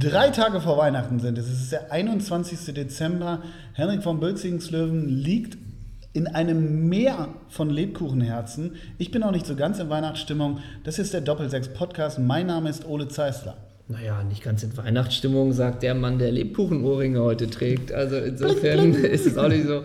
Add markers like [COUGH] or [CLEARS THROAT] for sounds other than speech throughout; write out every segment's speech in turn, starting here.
Drei Tage vor Weihnachten sind es. Es ist der 21. Dezember. Henrik von Bölzingslöwen liegt in einem Meer von Lebkuchenherzen. Ich bin auch nicht so ganz in Weihnachtsstimmung. Das ist der Doppelsechs Podcast. Mein Name ist Ole Zeisler. Naja, nicht ganz in Weihnachtsstimmung, sagt der Mann, der Lebkuchenohrringe heute trägt. Also insofern [LAUGHS] ist es auch nicht so.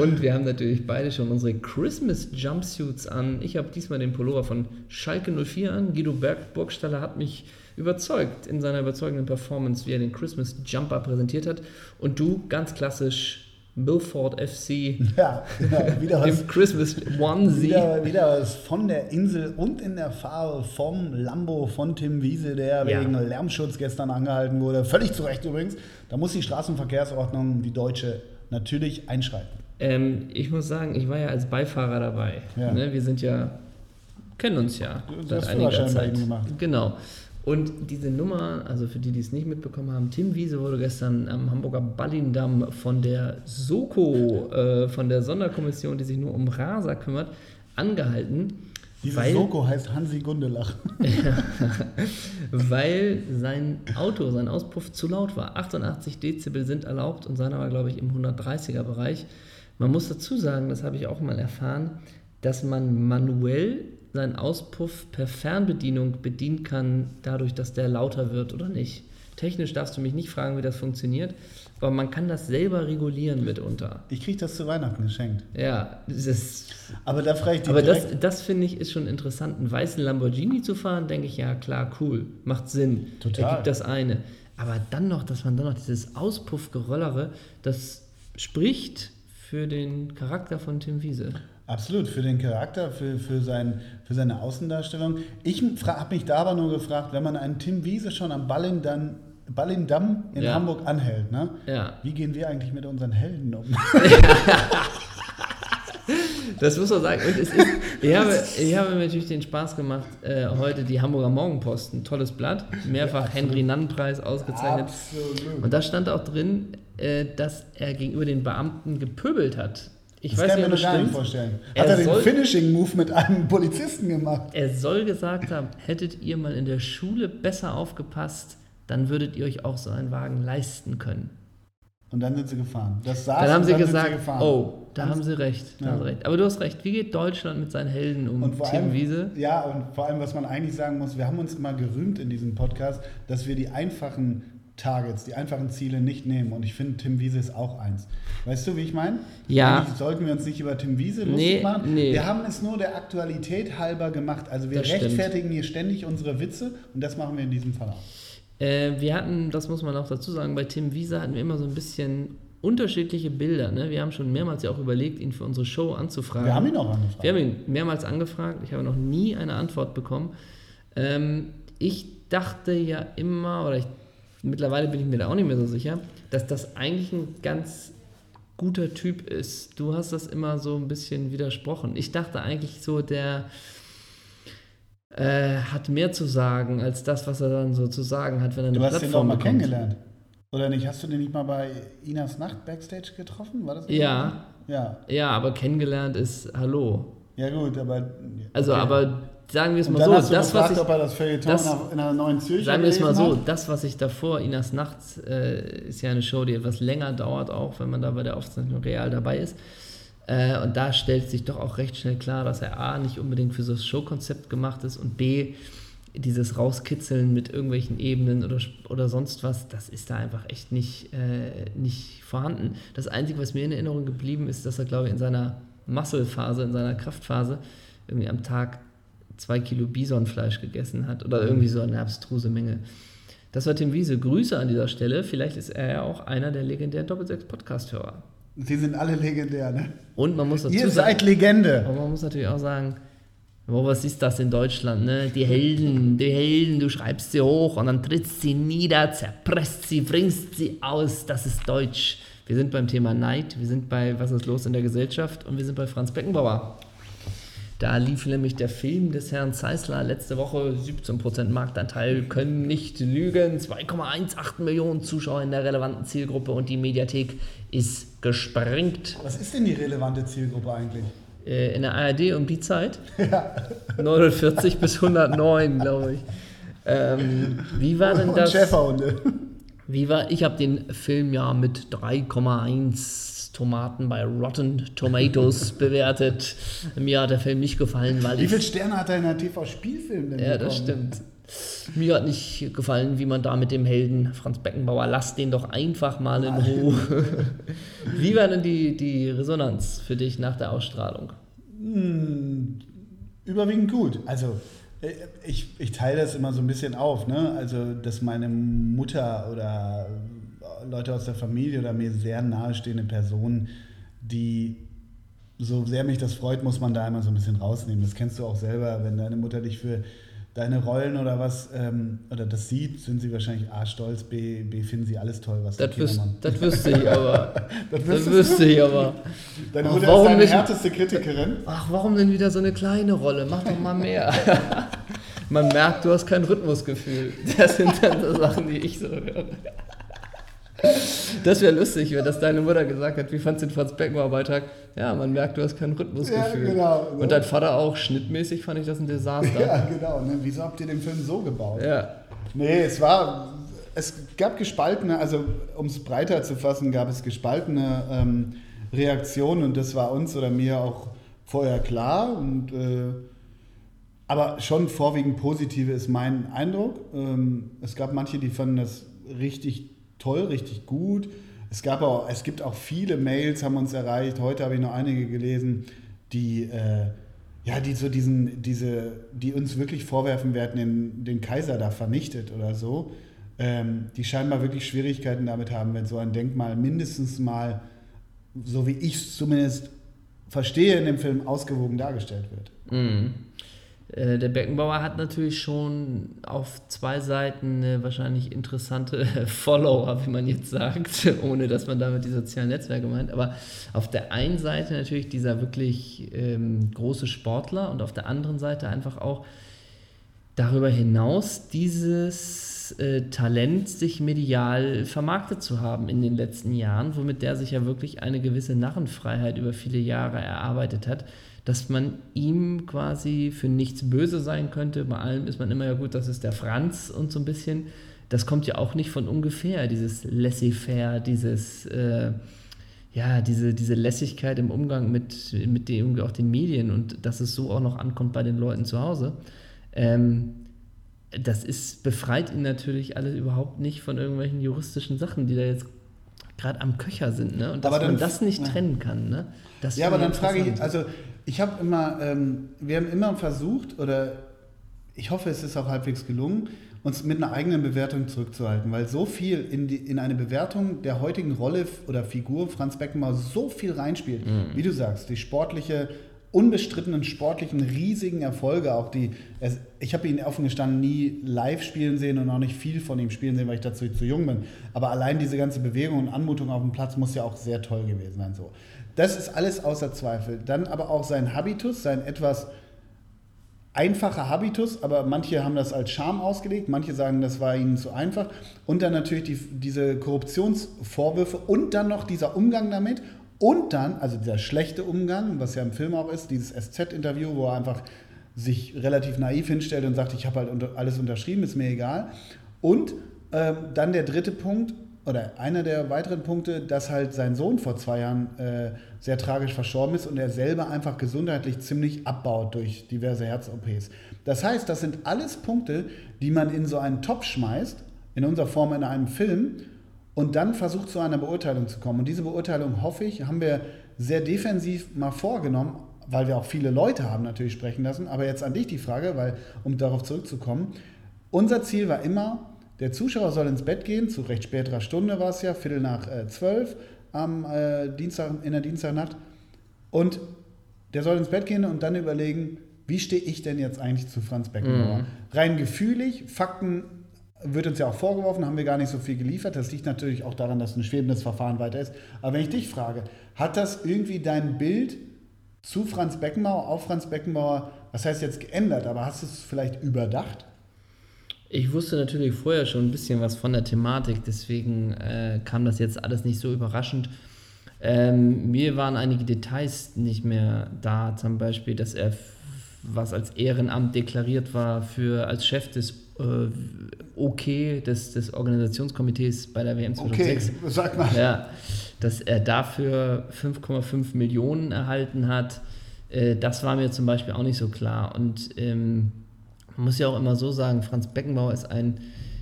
Und wir haben natürlich beide schon unsere Christmas Jumpsuits an. Ich habe diesmal den Pullover von Schalke 04 an. Guido Berg Burgstaller hat mich überzeugt in seiner überzeugenden Performance, wie er den Christmas Jumper präsentiert hat. Und du, ganz klassisch, Milford FC. Ja, genau. Wieder was, Im Christmas Onesie. Wieder, wieder was von der Insel und in der Farbe vom Lambo von Tim Wiese, der ja. wegen Lärmschutz gestern angehalten wurde. Völlig zu Recht übrigens. Da muss die Straßenverkehrsordnung, die deutsche, natürlich einschreiten. Ähm, ich muss sagen, ich war ja als Beifahrer dabei. Ja. Ne? Wir sind ja, kennen uns ja du seit einiger Zeit. Gemacht. Genau. Und diese Nummer, also für die, die es nicht mitbekommen haben, Tim Wiese wurde gestern am Hamburger Ballindamm von der Soko, äh, von der Sonderkommission, die sich nur um Raser kümmert, angehalten. Diese weil, Soko heißt Hansi Gundelach. [LAUGHS] weil sein Auto, sein Auspuff zu laut war. 88 Dezibel sind erlaubt und seiner war, glaube ich, im 130er Bereich. Man muss dazu sagen, das habe ich auch mal erfahren, dass man manuell seinen Auspuff per Fernbedienung bedienen kann, dadurch, dass der lauter wird oder nicht. Technisch darfst du mich nicht fragen, wie das funktioniert, aber man kann das selber regulieren mitunter. Ich kriege das zu Weihnachten geschenkt. Ja, das ist. Aber da frage ich dich Aber das, das finde ich ist schon interessant. Einen weißen Lamborghini zu fahren, denke ich, ja klar, cool, macht Sinn. Total. Ergibt das eine. Aber dann noch, dass man dann noch dieses Auspuffgerollere, das spricht für den Charakter von Tim Wiese. Absolut, für den Charakter, für, für, sein, für seine Außendarstellung. Ich habe mich da aber nur gefragt, wenn man einen Tim Wiese schon am Ballindamm, Ballindamm in ja. Hamburg anhält, ne? Ja. wie gehen wir eigentlich mit unseren Helden um? [LAUGHS] das muss man sagen. Und es ist, ich, habe, ich habe mir natürlich den Spaß gemacht, äh, heute die Hamburger Morgenpost, ein tolles Blatt, mehrfach ja, Henry Nann-Preis ausgezeichnet. Absolut. Und da stand auch drin, äh, dass er gegenüber den Beamten gepöbelt hat. Ich das weiß kann ich mir noch gar nicht vorstellen. Hat er, er den Finishing-Move mit einem Polizisten gemacht? Er soll gesagt haben, hättet ihr mal in der Schule besser aufgepasst, dann würdet ihr euch auch so einen Wagen leisten können. Und dann sind sie gefahren. Das saß dann haben sie dann gesagt, sie oh, da haben sie, recht, ja. haben sie recht. Aber du hast recht, wie geht Deutschland mit seinen Helden um? Und Tim allem, Wiese? Ja, und vor allem, was man eigentlich sagen muss, wir haben uns mal gerühmt in diesem Podcast, dass wir die einfachen Targets, die einfachen Ziele nicht nehmen. Und ich finde, Tim Wiese ist auch eins. Weißt du, wie ich meine? Ja. Eigentlich sollten wir uns nicht über Tim Wiese lustig nee, machen. Nee. Wir haben es nur der Aktualität halber gemacht. Also wir das rechtfertigen stimmt. hier ständig unsere Witze und das machen wir in diesem Fall auch. Äh, wir hatten, das muss man auch dazu sagen, bei Tim Wiese hatten wir immer so ein bisschen unterschiedliche Bilder. Ne? Wir haben schon mehrmals ja auch überlegt, ihn für unsere Show anzufragen. Wir haben ihn auch angefragt. Wir haben ihn mehrmals angefragt. Ich habe noch nie eine Antwort bekommen. Ähm, ich dachte ja immer, oder ich mittlerweile bin ich mir da auch nicht mehr so sicher, dass das eigentlich ein ganz guter Typ ist. Du hast das immer so ein bisschen widersprochen. Ich dachte eigentlich so, der äh, hat mehr zu sagen als das, was er dann so zu sagen hat, wenn er eine du Plattform hast ihn doch mal bekommt. kennengelernt. Oder nicht? Hast du den nicht mal bei Inas Nacht Backstage getroffen? War das ja. Ja. Ja, aber kennengelernt ist Hallo. Ja, gut, aber. Also, okay. aber sagen wir es mal so, das, gefragt, was ich, ob er das Feuilleton das, in einer neuen Zürcher Sagen wir es mal so, hat. das, was ich davor, Inas Nachts, äh, ist ja eine Show, die etwas länger dauert, auch wenn man da bei der Aufzeichnung real dabei ist. Äh, und da stellt sich doch auch recht schnell klar, dass er A, nicht unbedingt für so das Showkonzept gemacht ist und B, dieses Rauskitzeln mit irgendwelchen Ebenen oder, oder sonst was, das ist da einfach echt nicht, äh, nicht vorhanden. Das Einzige, was mir in Erinnerung geblieben ist, dass er, glaube ich, in seiner Muscle-Phase, in seiner Kraftphase, irgendwie am Tag zwei Kilo Bisonfleisch gegessen hat oder irgendwie so eine abstruse Menge. Das war Tim Wiese. Grüße an dieser Stelle. Vielleicht ist er ja auch einer der legendären Doppelsechs-Podcast-Hörer. Sie sind alle legendär, ne? Und man muss dazu Ihr sagen, seid Legende. Aber man muss natürlich auch sagen, oh, was ist das in Deutschland, ne? Die Helden, die Helden, du schreibst sie hoch und dann trittst sie nieder, zerpresst sie, bringst sie aus. Das ist Deutsch. Wir sind beim Thema Neid, wir sind bei Was ist los in der Gesellschaft und wir sind bei Franz Beckenbauer. Da lief nämlich der Film des Herrn Zeisler letzte Woche, 17% Marktanteil, können nicht lügen, 2,18 Millionen Zuschauer in der relevanten Zielgruppe und die Mediathek ist gesprengt. Was ist denn die relevante Zielgruppe eigentlich? Äh, in der ARD um die Zeit? [LAUGHS] Ja. 49 bis 109, glaube ich. Ähm, wie war denn und das? Schäferhunde. Wie war, ich habe den Film ja mit 3,1 Tomaten bei Rotten Tomatoes [LAUGHS] bewertet. Mir hat der Film nicht gefallen, weil Wie viele Sterne hat er in der TV-Spielfilm denn Ja, das bekommen? stimmt. Mir hat nicht gefallen, wie man da mit dem Helden Franz Beckenbauer, lass den doch einfach mal in Ruhe. [LAUGHS] wie war denn die, die Resonanz für dich nach der Ausstrahlung? Überwiegend gut. Also äh, ich, ich teile das immer so ein bisschen auf, ne? Also, dass meine Mutter oder Leute aus der Familie oder mir sehr nahestehende Personen, die so sehr mich das freut, muss man da immer so ein bisschen rausnehmen. Das kennst du auch selber, wenn deine Mutter dich für deine Rollen oder was ähm, oder das sieht, sind sie wahrscheinlich A stolz, B, B finden sie alles toll, was Das, wüs das wüsste ich aber. [LAUGHS] Das Das wüsste ich aber. Deine Ach, Mutter warum ist deine nicht? härteste Kritikerin. Ach, warum denn wieder so eine kleine Rolle? Mach doch mal mehr. [LAUGHS] Man merkt, du hast kein Rhythmusgefühl. Das sind dann so Sachen, die ich so höre. Das wäre lustig, wenn das deine Mutter gesagt hat. Wie fandst du den Franz Beckenbauer-Beitrag? Ja, man merkt, du hast kein Rhythmusgefühl. Ja, genau. Und dein Vater auch, schnittmäßig fand ich das ein Desaster. Ja, genau. Ne? Wieso habt ihr den Film so gebaut? Ja. Nee, es war, es gab gespaltene, also um es breiter zu fassen, gab es gespaltene ähm, Reaktionen und das war uns oder mir auch vorher klar. Und, äh, aber schon vorwiegend positive ist mein Eindruck. Ähm, es gab manche, die fanden das richtig toll, richtig gut. Es, gab auch, es gibt auch viele Mails, haben uns erreicht. Heute habe ich noch einige gelesen, die, äh, ja, die so diesen, diese, die uns wirklich vorwerfen, hätten den, den Kaiser da vernichtet oder so. Ähm, die scheinbar wirklich Schwierigkeiten damit haben, wenn so ein Denkmal mindestens mal, so wie ich es zumindest verstehe, in dem Film ausgewogen dargestellt wird. Mhm. Äh, Der Beckenbauer hat natürlich schon auf zwei Seiten eine wahrscheinlich interessante [LAUGHS] Follower, wie man jetzt sagt, [LAUGHS] ohne dass man damit die sozialen Netzwerke meint. Aber auf der einen Seite natürlich dieser wirklich ähm, große Sportler und auf der anderen Seite einfach auch darüber hinaus dieses äh, Talent, sich medial vermarktet zu haben in den letzten Jahren, womit der sich ja wirklich eine gewisse Narrenfreiheit über viele Jahre erarbeitet hat, dass man ihm quasi für nichts böse sein könnte. Bei allem ist man immer ja gut, das ist der Franz und so ein bisschen. Das kommt ja auch nicht von ungefähr, dieses Laissez-faire, dieses, äh, ja, diese, diese Lässigkeit im Umgang mit, mit den, auch den Medien und dass es so auch noch ankommt bei den Leuten zu Hause. Ähm, das ist, befreit ihn natürlich alles überhaupt nicht von irgendwelchen juristischen Sachen, die da jetzt gerade am Köcher sind. Ne? Und dass Aber dann- man das nicht ja. trennen kann. Ne? Das Ja, aber dann frage ich, also ich habe immer, ähm, wir haben immer versucht, oder ich hoffe, es ist auch halbwegs gelungen, uns mit einer eigenen Bewertung zurückzuhalten, weil so viel in, die, in eine Bewertung der heutigen Rolle oder Figur Franz Beckenbauer so viel reinspielt, wie du sagst, die sportliche, unbestrittenen sportlichen, riesigen Erfolge, auch die, es, ich habe ihn offen gestanden nie live spielen sehen und auch nicht viel von ihm spielen sehen, weil ich dazu zu jung bin, aber allein diese ganze Bewegung und Anmutung auf dem Platz muss ja auch sehr toll gewesen sein, so. Das ist alles außer Zweifel. Dann aber auch sein Habitus, sein etwas einfacher Habitus, aber manche haben das als Charme ausgelegt, manche sagen, das war ihnen zu einfach. Und dann natürlich die, diese Korruptionsvorwürfe und dann noch dieser Umgang damit. Und dann, also dieser schlechte Umgang, was ja im Film auch ist, dieses SZ-Interview, wo er einfach sich relativ naiv hinstellt und sagt, ich habe halt unter, alles unterschrieben, ist mir egal. Und ähm, dann der dritte Punkt, oder einer der weiteren Punkte, dass halt sein Sohn vor zwei Jahren äh, sehr tragisch verstorben ist und er selber einfach gesundheitlich ziemlich abbaut durch diverse Herz-OPs. Das heißt, das sind alles Punkte, die man in so einen Topf schmeißt, in unserer Form in einem Film, und dann versucht zu einer Beurteilung zu kommen. Und diese Beurteilung, hoffe ich, haben wir sehr defensiv mal vorgenommen, weil wir auch viele Leute haben natürlich sprechen lassen. Aber jetzt an dich die Frage, weil, um darauf zurückzukommen, unser Ziel war immer, der Zuschauer soll ins Bett gehen, zu recht späterer Stunde war es ja, Viertel nach äh, zwölf am äh, Dienstag, in der Dienstagnacht. Und der soll ins Bett gehen und dann überlegen, wie stehe ich denn jetzt eigentlich zu Franz Beckenbauer? Rein gefühlig, Fakten wird uns ja auch vorgeworfen, haben wir gar nicht so viel geliefert. Das liegt natürlich auch daran, dass ein schwebendes Verfahren weiter ist. Aber wenn ich dich frage, hat das irgendwie dein Bild zu Franz Beckenbauer, auf Franz Beckenbauer, was heißt jetzt geändert, aber hast du es vielleicht überdacht? Ich wusste natürlich vorher schon ein bisschen was von der Thematik, deswegen äh, kam das jetzt alles nicht so überraschend. Ähm, mir waren einige Details nicht mehr da, zum Beispiel, dass er, was als Ehrenamt deklariert war, für als Chef des okay des, des Organisationskomitees bei der WM 2006. Okay, sag mal. Ja, dass er dafür 5,5 Millionen erhalten hat, äh, das war mir zum Beispiel auch nicht so klar. Und ähm, man muss ja auch immer so sagen, Franz Beckenbauer ist ein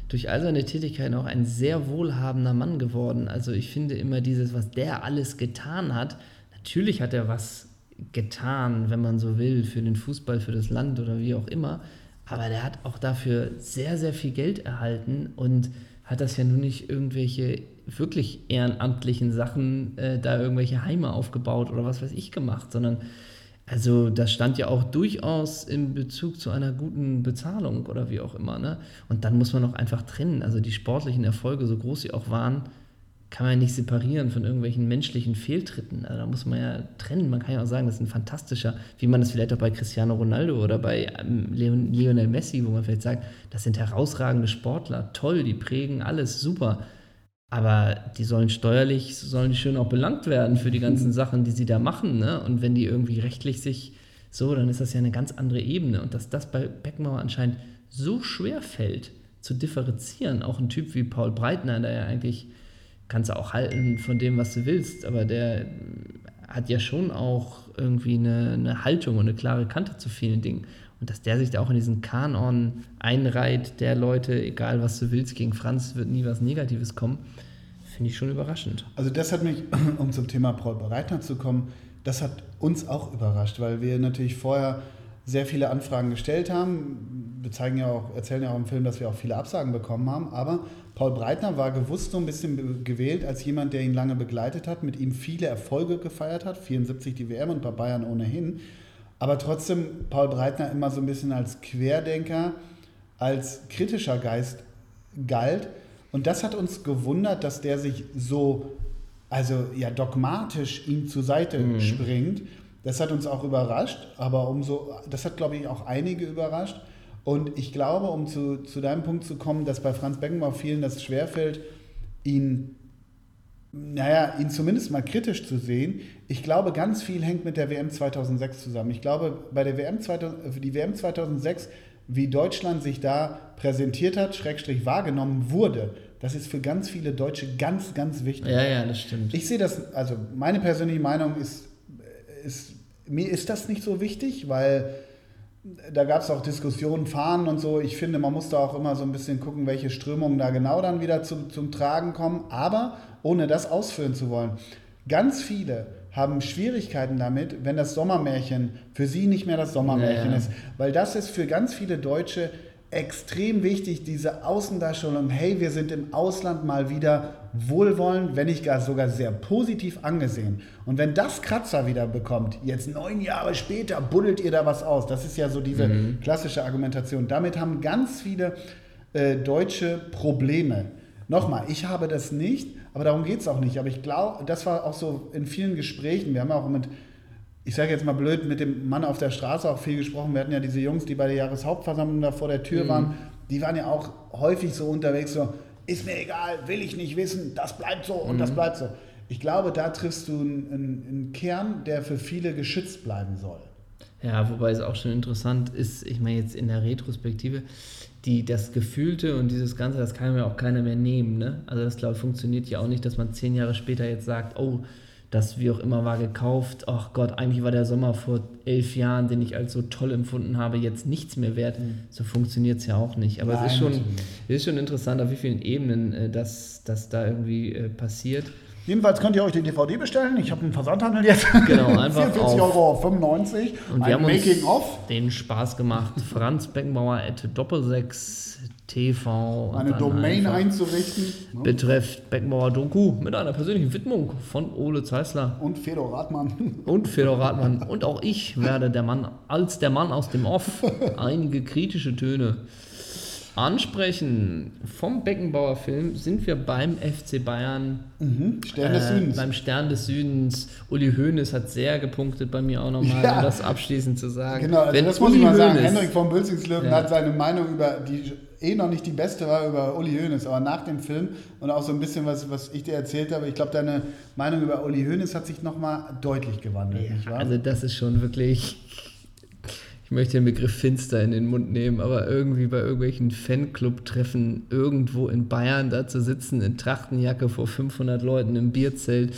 durch all seine Tätigkeiten auch ein sehr wohlhabender Mann geworden. Also ich finde immer dieses, was der alles getan hat, natürlich hat er was getan, wenn man so will, für den Fußball, für das Land oder wie auch immer. Aber der hat auch dafür sehr, sehr viel Geld erhalten und hat das ja nun nicht irgendwelche wirklich ehrenamtlichen Sachen, äh, da irgendwelche Heime aufgebaut oder was weiß ich gemacht, sondern also das stand ja auch durchaus in Bezug zu einer guten Bezahlung oder wie auch immer. Ne? Und dann muss man auch einfach trennen. Also die sportlichen Erfolge, so groß sie auch waren, kann man ja nicht separieren von irgendwelchen menschlichen Fehltritten. Also da muss man ja trennen. Man kann ja auch sagen, das ist ein fantastischer, wie man das vielleicht auch bei Cristiano Ronaldo oder bei ähm, Lionel Messi, wo man vielleicht sagt, das sind herausragende Sportler, toll, die prägen alles, super. Aber die sollen steuerlich, sollen schön auch belangt werden für die ganzen [LAUGHS] Sachen, die sie da machen. Ne? Und wenn die irgendwie rechtlich sich so, dann ist das ja eine ganz andere Ebene. Und dass das bei Beckenbauer anscheinend so schwer fällt, zu differenzieren, auch ein Typ wie Paul Breitner, der ja eigentlich, kannst du auch halten von dem, was du willst, aber der hat ja schon auch irgendwie eine, eine Haltung und eine klare Kante zu vielen Dingen. Und dass der sich da auch in diesen Kanon einreiht, der Leute, egal was du willst, gegen Franz wird nie was Negatives kommen, finde ich schon überraschend. Also das hat mich, [CLEARS THROAT] um zum Thema Paul Breitner zu kommen, das hat uns auch überrascht, weil wir natürlich vorher sehr viele Anfragen gestellt haben. Wir zeigen ja auch, erzählen ja auch im Film, dass wir auch viele Absagen bekommen haben. Aber Paul Breitner war gewusst so ein bisschen gewählt als jemand, der ihn lange begleitet hat, mit ihm viele Erfolge gefeiert hat, 74 die WM und bei Bayern ohnehin aber trotzdem Paul Breitner immer so ein bisschen als Querdenker, als kritischer Geist galt. Und das hat uns gewundert, dass der sich so, also ja, dogmatisch ihm zur Seite mhm. springt. Das hat uns auch überrascht, aber umso, das hat, glaube ich, auch einige überrascht. Und ich glaube, um zu, zu deinem Punkt zu kommen, dass bei Franz Beckenbauer vielen das schwerfällt, ihn naja, ihn zumindest mal kritisch zu sehen. Ich glaube, ganz viel hängt mit der WM 2006 zusammen. Ich glaube, bei der WM 2000, die WM 2006, wie Deutschland sich da präsentiert hat, Schrägstrich wahrgenommen wurde, das ist für ganz viele Deutsche ganz, ganz wichtig. Ja, ja, das stimmt. Ich sehe das, also meine persönliche Meinung ist, ist mir ist das nicht so wichtig, weil da gab es auch Diskussionen, Fahnen und so. Ich finde, man muss da auch immer so ein bisschen gucken, welche Strömungen da genau dann wieder zum, zum Tragen kommen. Aber ohne das ausführen zu wollen. Ganz viele haben Schwierigkeiten damit, wenn das Sommermärchen für sie nicht mehr das Sommermärchen ja, ist. Weil das ist für ganz viele Deutsche extrem wichtig, diese Außendarstellung, hey, wir sind im Ausland mal wieder wohlwollend, wenn nicht gar sogar sehr positiv angesehen. Und wenn das Kratzer wieder bekommt, jetzt neun Jahre später, buddelt ihr da was aus. Das ist ja so diese mhm. klassische Argumentation. Damit haben ganz viele äh, Deutsche Probleme. Nochmal, ich habe das nicht, aber darum geht es auch nicht. Aber ich glaube, das war auch so in vielen Gesprächen. Wir haben auch mit, ich sage jetzt mal blöd, mit dem Mann auf der Straße auch viel gesprochen. Wir hatten ja diese Jungs, die bei der Jahreshauptversammlung da vor der Tür mhm. waren. Die waren ja auch häufig so unterwegs, so, ist mir egal, will ich nicht wissen, das bleibt so und mhm. das bleibt so. Ich glaube, da triffst du einen, einen Kern, der für viele geschützt bleiben soll. Ja, wobei es auch schon interessant ist, ich meine jetzt in der Retrospektive, die, das Gefühlte und dieses Ganze, das kann mir auch keiner mehr nehmen. Ne? Also das, glaube ich, funktioniert ja auch nicht, dass man zehn Jahre später jetzt sagt, oh, das wie auch immer war gekauft. Ach Gott, eigentlich war der Sommer vor elf Jahren, den ich als so toll empfunden habe, jetzt nichts mehr wert. Mhm. So funktioniert es ja auch nicht. Aber Nein, es ist schon, ist schon interessant, auf wie vielen Ebenen äh, das, das da irgendwie äh, passiert. Jedenfalls könnt ihr euch die DVD bestellen. Ich habe einen Versandhandel jetzt. Genau, [LAUGHS] einfach 44,95 Euro. 95. Und wir haben Making uns den Spaß gemacht. Franz Beckenbauer at Doppelsechs TV. Eine Domain einzurichten. Ne? Betrifft Beckenbauer Doku mit einer persönlichen Widmung von Ole Zeisler. Und Fedor Rathmann. [LAUGHS] Und Fedor Rathmann. Und auch ich werde der Mann, als der Mann aus dem Off, [LAUGHS] einige kritische Töne ansprechen. Vom Beckenbauer Film sind wir beim FC Bayern. Mhm. Stern des äh, Südens. Beim Stern des Südens. Uli Hoeneß hat sehr gepunktet bei mir auch nochmal, ja. um das abschließend zu sagen. Genau, also Wenn das muss Uli ich mal sagen. Henrik von Bülzingslöwen ja. hat seine Meinung über die eh noch nicht die beste war über Uli Hoeneß, aber nach dem Film und auch so ein bisschen, was, was ich dir erzählt habe, ich glaube, deine Meinung über Uli Hoeneß hat sich nochmal deutlich gewandelt, ja, nicht wahr? Also das ist schon wirklich ich möchte den Begriff finster in den Mund nehmen, aber irgendwie bei irgendwelchen Fanclub-Treffen irgendwo in Bayern da zu sitzen, in Trachtenjacke vor 500 Leuten im Bierzelt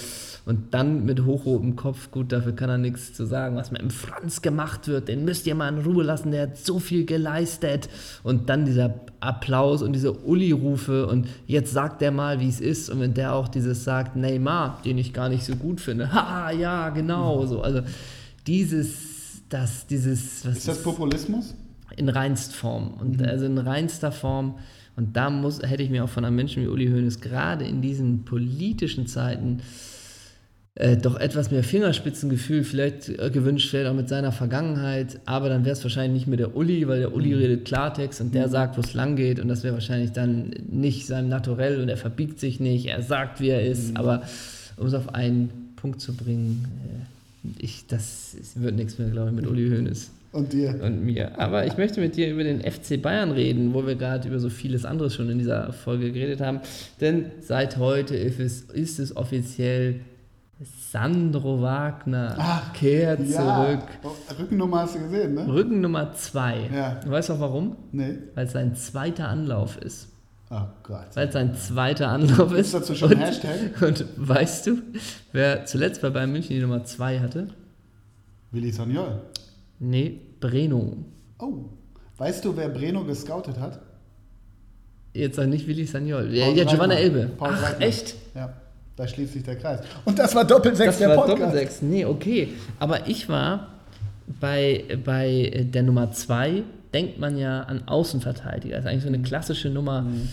und dann mit hochrotem Kopf, gut, dafür kann er nichts zu sagen, was mit dem Franz gemacht wird, den müsst ihr mal in Ruhe lassen, der hat so viel geleistet. Und dann dieser Applaus und diese Uli-Rufe und jetzt sagt der mal, wie es ist. Und wenn der auch dieses sagt, Neymar, den ich gar nicht so gut finde, [LAUGHS] haha, ja, genau, so. Also dieses, das, dieses, ist das Populismus? In reinst Form. Und mhm. also in reinster Form. Und da muss, hätte ich mir auch von einem Menschen wie Uli Hoeneß gerade in diesen politischen Zeiten äh, doch etwas mehr Fingerspitzengefühl vielleicht äh, gewünscht, vielleicht auch mit seiner Vergangenheit, aber dann wäre es wahrscheinlich nicht mehr der Uli, weil der Uli mhm. redet Klartext und der mhm. sagt, wo es lang geht und das wäre wahrscheinlich dann nicht sein Naturell und er verbiegt sich nicht, er sagt, wie er ist, mhm. aber um es auf einen Punkt zu bringen, äh, ich, das wird nichts mehr, glaube ich, mit Uli Hoeneß. Und dir. Und mir. Aber ich möchte mit dir über den FC Bayern reden, wo wir gerade über so vieles anderes schon in dieser Folge geredet haben. Denn seit heute ist es, ist es offiziell Sandro Wagner Ach, kehrt ja. zurück. Rückennummer hast du gesehen, ne? Rückennummer 2. Ja. Du weißt auch warum? Nee. Weil es sein zweiter Anlauf ist. Oh Gott. Weil es sein zweiter Anlauf ist. Ist dazu schon ein Hashtag? [LAUGHS] Und weißt du, wer zuletzt bei Bayern München die Nummer 2 hatte? Willi Sagnol. Nee, Breno. Oh. Weißt du, wer Breno gescoutet hat? Jetzt sag nicht Willi Sagnol. Ja, Giovanna Elbe. Paul Ach, Reitner. echt? Ja. Da schließt sich der Kreis. Und das war Doppelsechs der war Podcast. Doppelsechs. Nee, okay. Aber ich war bei, bei der Nummer 2, denkt man ja an Außenverteidiger. Das ist eigentlich so eine mhm. klassische Nummer. Mhm.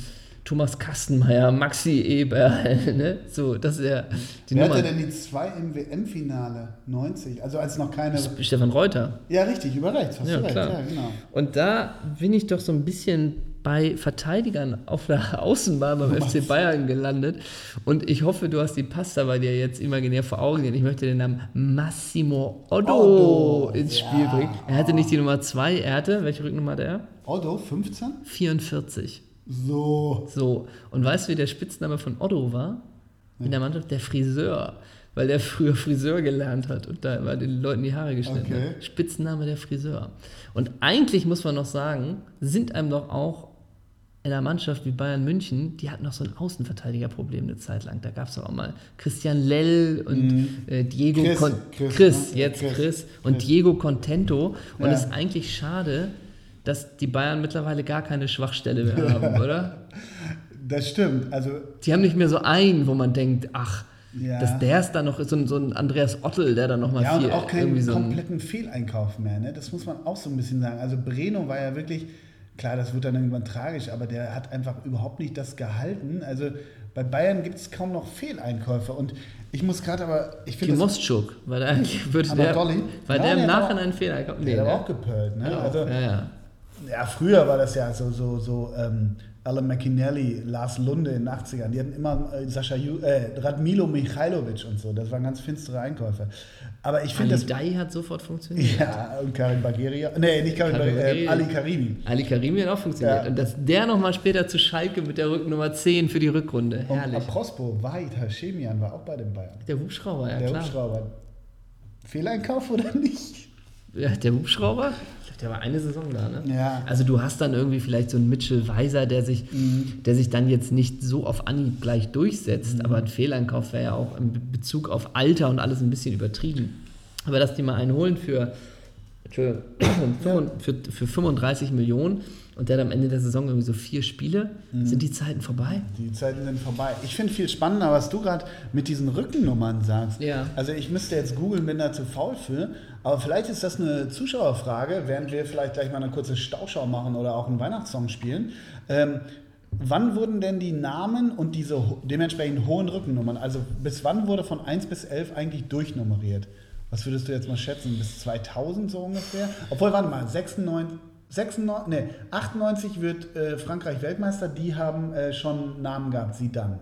Thomas Kastenmeier, Maxi Eber, [LAUGHS] ne? So, das ist ja die Wer Nummer. hatte denn die zwei im WM-Finale? 90, also als noch keine. Stefan Reuter. Ja, richtig, über rechts, hast ja, du recht. Klar. Ja, genau. Und da bin ich doch so ein bisschen bei Verteidigern auf der [LAUGHS] Außenbahn beim? FC Bayern gelandet. Und ich hoffe, du hast die Pasta bei dir jetzt imaginär vor Augen. Ich möchte den Namen Massimo Otto, Otto. ins Spiel ja. bringen. Er hatte nicht die Nummer 2, er hatte, welche Rücknummer hat er? Otto, 15? 44. So. So. Und weißt du, wie der Spitzname von Otto war? In der Mannschaft der Friseur weil der früher Friseur gelernt hat und da war den Leuten die Haare geschnitten okay. hat. Spitzname der Friseur. Und eigentlich muss man noch sagen, sind einem doch auch in einer Mannschaft wie Bayern München, die hat noch so ein Außenverteidigerproblem eine Zeit lang. Da gab es auch mal Christian Lell und mhm. äh, Diego Chris, Con Chris, Chris ne? jetzt Chris, Chris und Diego Contento. Und es ja. ist eigentlich schade, dass die Bayern mittlerweile gar keine Schwachstelle mehr haben, [LAUGHS] oder? Das stimmt. Also, die haben nicht mehr so einen, wo man denkt, ach, ja. dass der ist da noch so ein, so ein Andreas Ottel, der dann nochmal ja, viel. Ja, und auch keinen so kompletten Fehleinkauf mehr. Ne? Das muss man auch so ein bisschen sagen. Also Breno war ja wirklich Klar, das wird dann irgendwann tragisch, aber der hat einfach überhaupt nicht das gehalten. Also bei Bayern gibt es kaum noch Fehleinkäufe. Und ich muss gerade aber. Ich finde. Mostschuk, weil [LAUGHS] der eigentlich würde der, Dolly, weil ja, der im Nachhinein Fehler kommt. Nee, der war auch gepölt. Ne? Ja, also, ja, ja. ja, früher war das ja so, so, so ähm, Alan McInerney, Lars Lunde in den 80ern, die hatten immer äh, Sascha Ju, äh, Radmilo Michailovic und so. Das waren ganz finstere Einkäufe. Aber ich finde das. Dai hat sofort funktioniert. Ja, und Karim Bagheria. Nee, nicht Karim Bagheria, äh, Ali Karimi. Ali Karimi hat auch funktioniert. Ja. Und dass der nochmal später zu Schalke mit der Rücknummer 10 für die Rückrunde. Herrlich. Und Prospo, Wahid Hashemian war auch bei den Bayern. Der Hubschrauber, ja der klar. Hubschrauber. Fehleinkauf oder nicht? Ja, der Hubschrauber? der war eine Saison da, ne? Ja. Also du hast dann irgendwie vielleicht so einen Mitchell Weiser, der sich, mhm. der sich dann jetzt nicht so auf Anhieb gleich durchsetzt, mhm. aber ein Fehleinkauf wäre ja auch in Bezug auf Alter und alles ein bisschen übertrieben. Aber dass die mal einen holen für, für, für, für 35 Millionen und der hat am Ende der Saison irgendwie so vier Spiele. Mhm. Sind die Zeiten vorbei? Die Zeiten sind vorbei. Ich finde viel spannender, was du gerade mit diesen Rückennummern sagst. Ja. Also ich müsste jetzt googeln, bin da zu faul für. Aber vielleicht ist das eine Zuschauerfrage, während wir vielleicht gleich mal eine kurze Stauschau machen oder auch einen Weihnachtssong spielen. Ähm, wann wurden denn die Namen und diese dementsprechend hohen Rückennummern, also bis wann wurde von 1 bis 11 eigentlich durchnummeriert? Was würdest du jetzt mal schätzen? Bis 2000 so ungefähr? Obwohl, warte mal, 96, 96, nee, 98 wird äh, Frankreich Weltmeister, die haben äh, schon Namen gehabt, sie dann.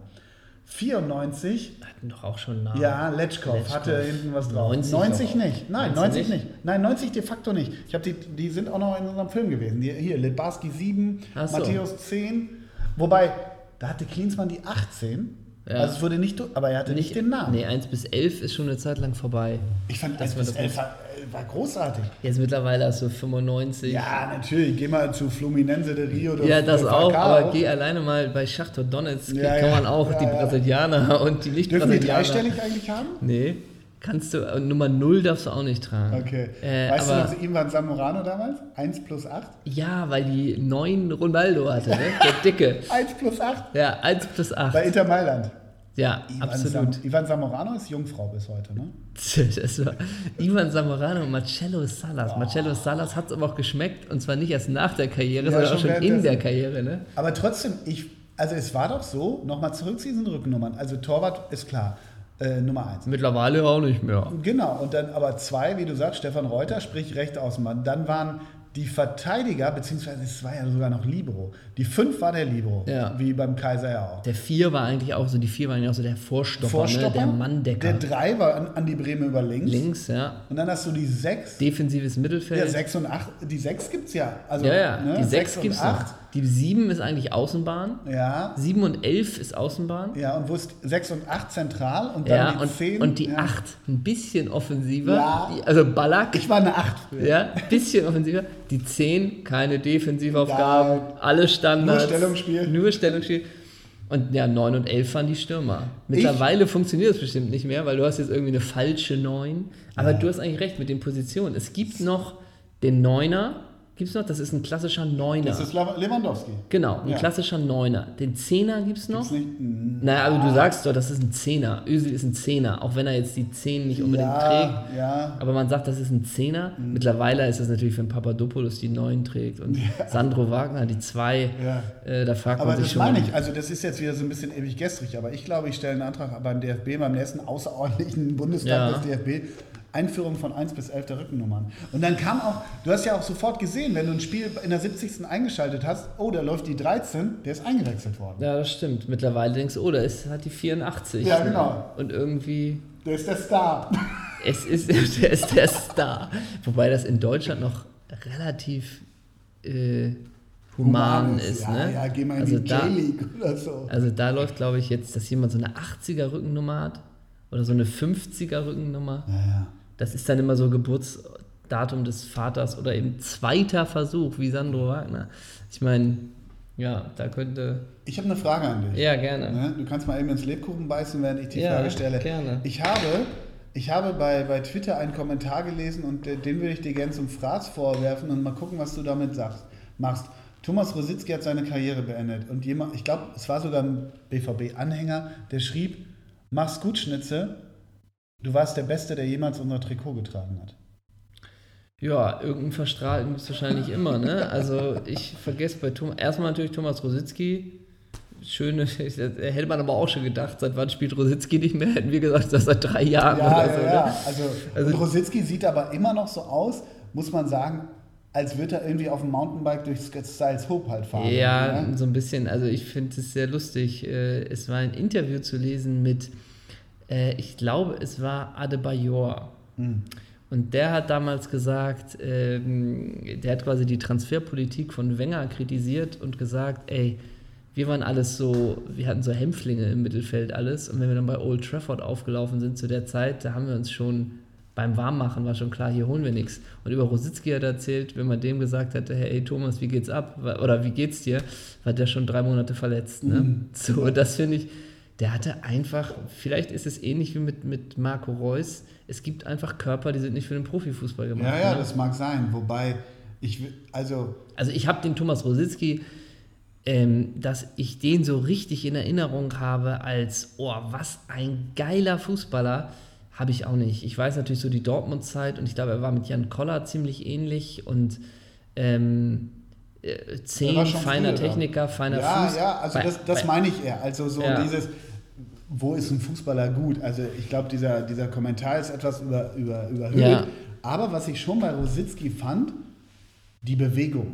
94. Hatten doch auch schon Namen. Ja, Letschkow hatte hinten was drauf. 90, 90 nicht. Nein, 90 nicht? nicht? Nein, 90 de facto nicht. Ich habe die, die sind auch noch in unserem Film gewesen. Die, hier, Litbarski 7, so. Matthäus 10. Wobei, da hatte Klinsmann die 18 Ja. Also es wurde nicht, aber er hatte nicht, den Namen. Nee, 1 bis 11 ist schon eine Zeit lang vorbei. Ich fand Das 1 war bis das 11 war, war großartig. Jetzt mittlerweile hast du 95. Ja, natürlich. Geh mal zu Fluminense de Rio. oder Ja, das auch, aber geh alleine mal bei Schachtor Donetsk, Ja, kann ja, man auch ja, die. Brasilianer und die nicht Dürfen die dreistellig eigentlich haben? Nee, kannst du, und Nummer 0 darfst du auch nicht tragen. Okay. Äh, weißt aber, du noch, Ivan Zamorano damals? 1 plus 8? Ja, weil die 9 Ronaldo hatte, ne? der Dicke. [LAUGHS] 1 plus 8? Ja, 1 plus 8. Bei Inter Mailand. Ja, Ivan, absolut. Sam, Ivan Zamorano ist Jungfrau bis heute, ne? [LAUGHS] War Ivan Zamorano und Marcelo Salas. Marcelo Salas hat es aber auch geschmeckt und zwar nicht erst nach der Karriere, Ja, sondern schon auch schon in der Karriere. Ne? Aber trotzdem, ich, also es war doch so, nochmal zurück zu diesen Rückennummern. Also Torwart ist klar, äh, Nummer 1. Mittlerweile auch nicht mehr. Genau, und dann aber zwei, wie du sagst, Stefan Reuter, sprich rechte Außenbahn. Dann waren die Verteidiger, beziehungsweise es war ja sogar noch Libro. Die 5 war der Libro, ja. wie beim Kaiser ja auch. Der 4 war eigentlich auch so, die 4 war eigentlich auch so der Vorstopper, ne? Vorstopper ne? der Manndecker. Der 3 war an, an die Bremen über links. Links, ja. Und dann hast du die 6. Defensives Mittelfeld. Ja, 6 und 8. Die 6 gibt es ja. Also, ja, ja. Ne? Die 6 gibt es 8. Die 7 ist eigentlich Außenbahn. Ja, 7 und 11 ist Außenbahn. ja, und wo ist 6 und 8 zentral und dann Ja, die und, 10. und die ja. 8 ein bisschen offensiver. Ja. Die, also Ballack, Ich war eine 8 früher. ja, ein bisschen offensiver. Die 10, keine Defensivaufgaben, Ja. alle Standards. Nur Stellungsspiel. Nur Stellungsspiel. Und ja, 9 und 11 waren die Stürmer. Mittlerweile funktioniert es bestimmt nicht mehr, weil du hast jetzt irgendwie eine falsche 9. Aber du hast eigentlich recht mit den Positionen. Es gibt noch den Neuner, gibt es noch, das ist ein klassischer Neuner. Das ist Lew- Lewandowski. Genau, ein Ja. klassischer Neuner. Den Zehner gibt es noch. Ist nicht, Naja, aber du sagst doch, das ist ein Zehner. Özil ist ein Zehner, auch wenn er jetzt die Zehn nicht unbedingt trägt. ja, ja. Aber man sagt, das ist ein Zehner. Mhm. Mittlerweile ist das natürlich, wenn Papadopoulos die Neun trägt und Sandro Wagner die Zwei. Ja. Äh, da fragt Aber man sich das schon. meine ich, also das ist jetzt wieder so ein bisschen ewig gestrig, aber ich glaube, ich stelle einen Antrag beim DFB, beim nächsten außerordentlichen Bundestag Ja. des DFB, Einführung von 1 bis 11 der Rückennummern. Und dann kam auch, du hast ja auch sofort gesehen, wenn du ein Spiel in der 70. eingeschaltet hast, oh, da läuft die 13, der ist eingewechselt worden. Ja, das stimmt. Mittlerweile denkst du, oh, da ist, hat die 84. Ja, ne? genau. Und irgendwie, Der ist der Star. es ist, [LAUGHS] der ist der Star. Wobei das in Deutschland noch relativ äh, human ist. ja, ne? ja, geh mal in also die da, J-League oder so. Also da läuft, glaube ich, jetzt, dass jemand so eine 80er Rückennummer hat oder so eine 50er Rückennummer. Ja, ja. Das ist dann immer so Geburtsdatum des Vaters oder eben zweiter Versuch, wie Sandro Wagner. Ich meine, ja, da könnte. Ich habe eine Frage an dich. Ja, gerne. Ne? Du kannst mal eben ins Lebkuchen beißen, während ich die Ja, Frage stelle. gerne. Ich habe, ich habe bei, bei Twitter einen Kommentar gelesen und den würde ich dir gerne zum Fraß vorwerfen und mal gucken, was du damit sagst, machst. Thomas Rositzky hat seine Karriere beendet und jemand, ich glaube, es war sogar ein BVB-Anhänger, der schrieb, mach's gut, Schnitze, du warst der Beste, der jemals unser Trikot getragen hat. Ja, irgendein Verstrahlen gibt es wahrscheinlich immer, ne? Also ich vergesse bei Thomas, erstmal natürlich Thomas Rositzky. Schöne, [LAUGHS] hätte man aber auch schon gedacht, seit wann spielt Rositzky nicht mehr? Hätten wir gesagt, das seit drei Jahren Ja, oder ja, so. ja. Ne? Also, Also- Rositzky sieht aber immer noch so aus, muss man sagen, als würde er irgendwie auf dem Mountainbike durch Styles Hope halt fahren. Ja, ne? so ein bisschen. Also ich finde es sehr lustig. Äh, Es war ein Interview zu lesen mit, äh, ich glaube, es war Adebayor. Hm. Und der hat damals gesagt, ähm, der hat quasi die Transferpolitik von Wenger kritisiert und gesagt, ey, wir waren alles so, wir hatten so Hämpflinge im Mittelfeld alles. Und wenn wir dann bei Old Trafford aufgelaufen sind zu der Zeit, da haben wir uns schon beim Warmmachen war schon klar, hier holen wir nichts. Und über Rositzky hat er erzählt, wenn man dem gesagt hätte, hey Thomas, wie geht's ab? Oder wie geht's dir? War der schon drei Monate verletzt. Ne? Mhm. So, das finde ich, der hatte einfach, vielleicht ist es ähnlich wie mit, mit Marco Reus, es gibt einfach Körper, die sind nicht für den Profifußball gemacht. Ja, ja, ne? das mag sein. Wobei, ich, will- also, Also ich habe den Thomas Rositzky, ähm, dass ich den so richtig in Erinnerung habe als, oh, was ein geiler Fußballer, habe ich auch nicht. Ich weiß natürlich so die Dortmund-Zeit und ich glaube, er war mit Jan Koller ziemlich ähnlich und ähm, äh, zehn, feiner. Techniker, feiner ja, Fuß. ja, also Bei- das, das meine ich eher. Also so Ja. dieses, wo ist ein Fußballer gut? Also ich glaube, dieser, dieser Kommentar ist etwas über, über, überhöht. Ja. Aber was ich schon bei Rositzky fand, die Bewegung.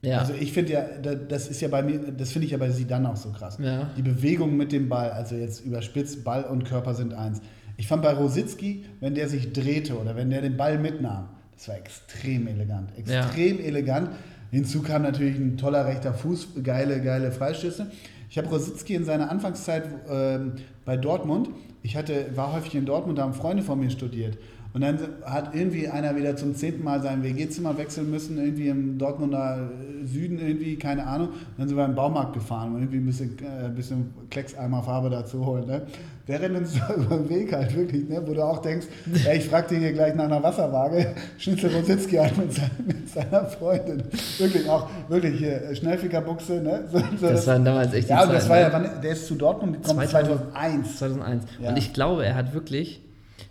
Ja. Also ich finde ja, da- das ist ja bei mir, das finde ich ja bei Zidane auch so krass. Ja. Die Bewegung mit dem Ball, also jetzt überspitzt, Ball und Körper sind eins. Ich fand bei Rositzky, wenn der sich drehte oder wenn der den Ball mitnahm, das war extrem elegant. Extrem elegant. Hinzu kam natürlich ein toller rechter Fuß, geile, geile Freistöße. Ich habe Rositzky in seiner Anfangszeit ähm, bei Dortmund, ich hatte, war häufig in Dortmund, da haben Freunde von mir studiert. Und dann hat irgendwie einer wieder zum zehnten Mal sein WG-Zimmer wechseln müssen, irgendwie im Dortmunder Süden irgendwie, keine Ahnung. Und dann sind wir den Baumarkt gefahren, um irgendwie ein bisschen, äh, bisschen Kleckseimerfarbe dazu holen. Ne? Der rennt uns über den Weg halt wirklich, ne? wo du auch denkst, ja, ich frag den hier gleich nach einer Wasserwaage, [LAUGHS] Schnitzel Rositzky halt mit, seiner, [LAUGHS] mit seiner Freundin. Wirklich auch, wirklich hier, Schnellfickerbuchse. Ne? [LAUGHS] So, so das, waren damals echt die Ja, und das war ja, wann, der ist zu Dortmund gekommen, 2001. 2001. Ja. Und ich glaube, er hat wirklich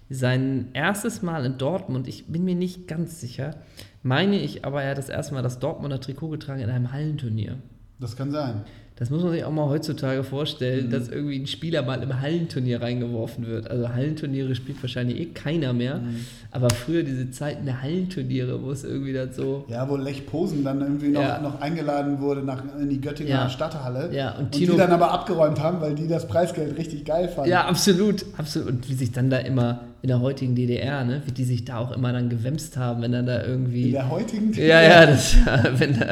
sein erstes Mal in Dortmund, ich bin mir nicht ganz sicher, meine ich aber, er hat das erste Mal das Dortmunder Trikot getragen in einem Hallenturnier. Das kann sein. Das muss man sich auch mal heutzutage vorstellen, mhm. dass irgendwie ein Spieler mal im Hallenturnier reingeworfen wird. Also Hallenturniere spielt wahrscheinlich eh keiner mehr. Mhm. Aber früher diese Zeiten der Hallenturniere, wo es irgendwie dann so. Ja, wo Lech Posen dann irgendwie noch, ja. noch eingeladen wurde nach, in die Göttinger ja. Stadthalle. Ja, und, und Tino, die dann aber abgeräumt haben, weil die das Preisgeld richtig geil fanden. Ja, absolut. absolut. Und wie sich dann da immer in der heutigen DDR, ne, wie die sich da auch immer dann gewämst haben, wenn dann da irgendwie. In der heutigen DDR? Ja, ja, das, wenn da.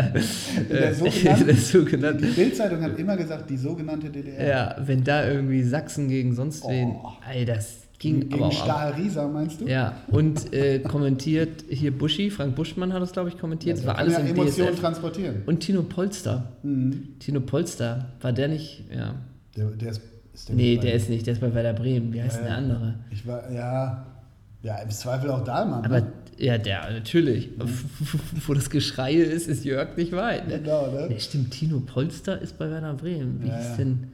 in der [LAUGHS] sogenannten, der sogenannten die Bildzeitung hat immer gesagt, die sogenannte DDR. Ja, wenn da irgendwie Sachsen gegen sonst oh. wen. Ey, das ging gegen aber auch. Stahl Riesa, meinst du? Ja, und äh, kommentiert hier Buschi, Frank Buschmann hat das, glaube ich, kommentiert. Ja, das war alles ja im Emotionen DSF. transportieren. Und Tino Polster. Mhm. Tino Polster, war der nicht, ja. Der, der ist ist der nee, der ist nicht, der ist bei Werder Bremen. Wie heißt ja, denn der andere? Ich war, ja, ja, im Zweifel auch Dahlmann. Aber, ne? ja, der, natürlich. Mhm. [LAUGHS] Wo das Geschrei ist, ist Jörg nicht weit. Ne? Genau, ne? Nee, stimmt, Tino Polster ist bei Werder Bremen. Wie ja, ist denn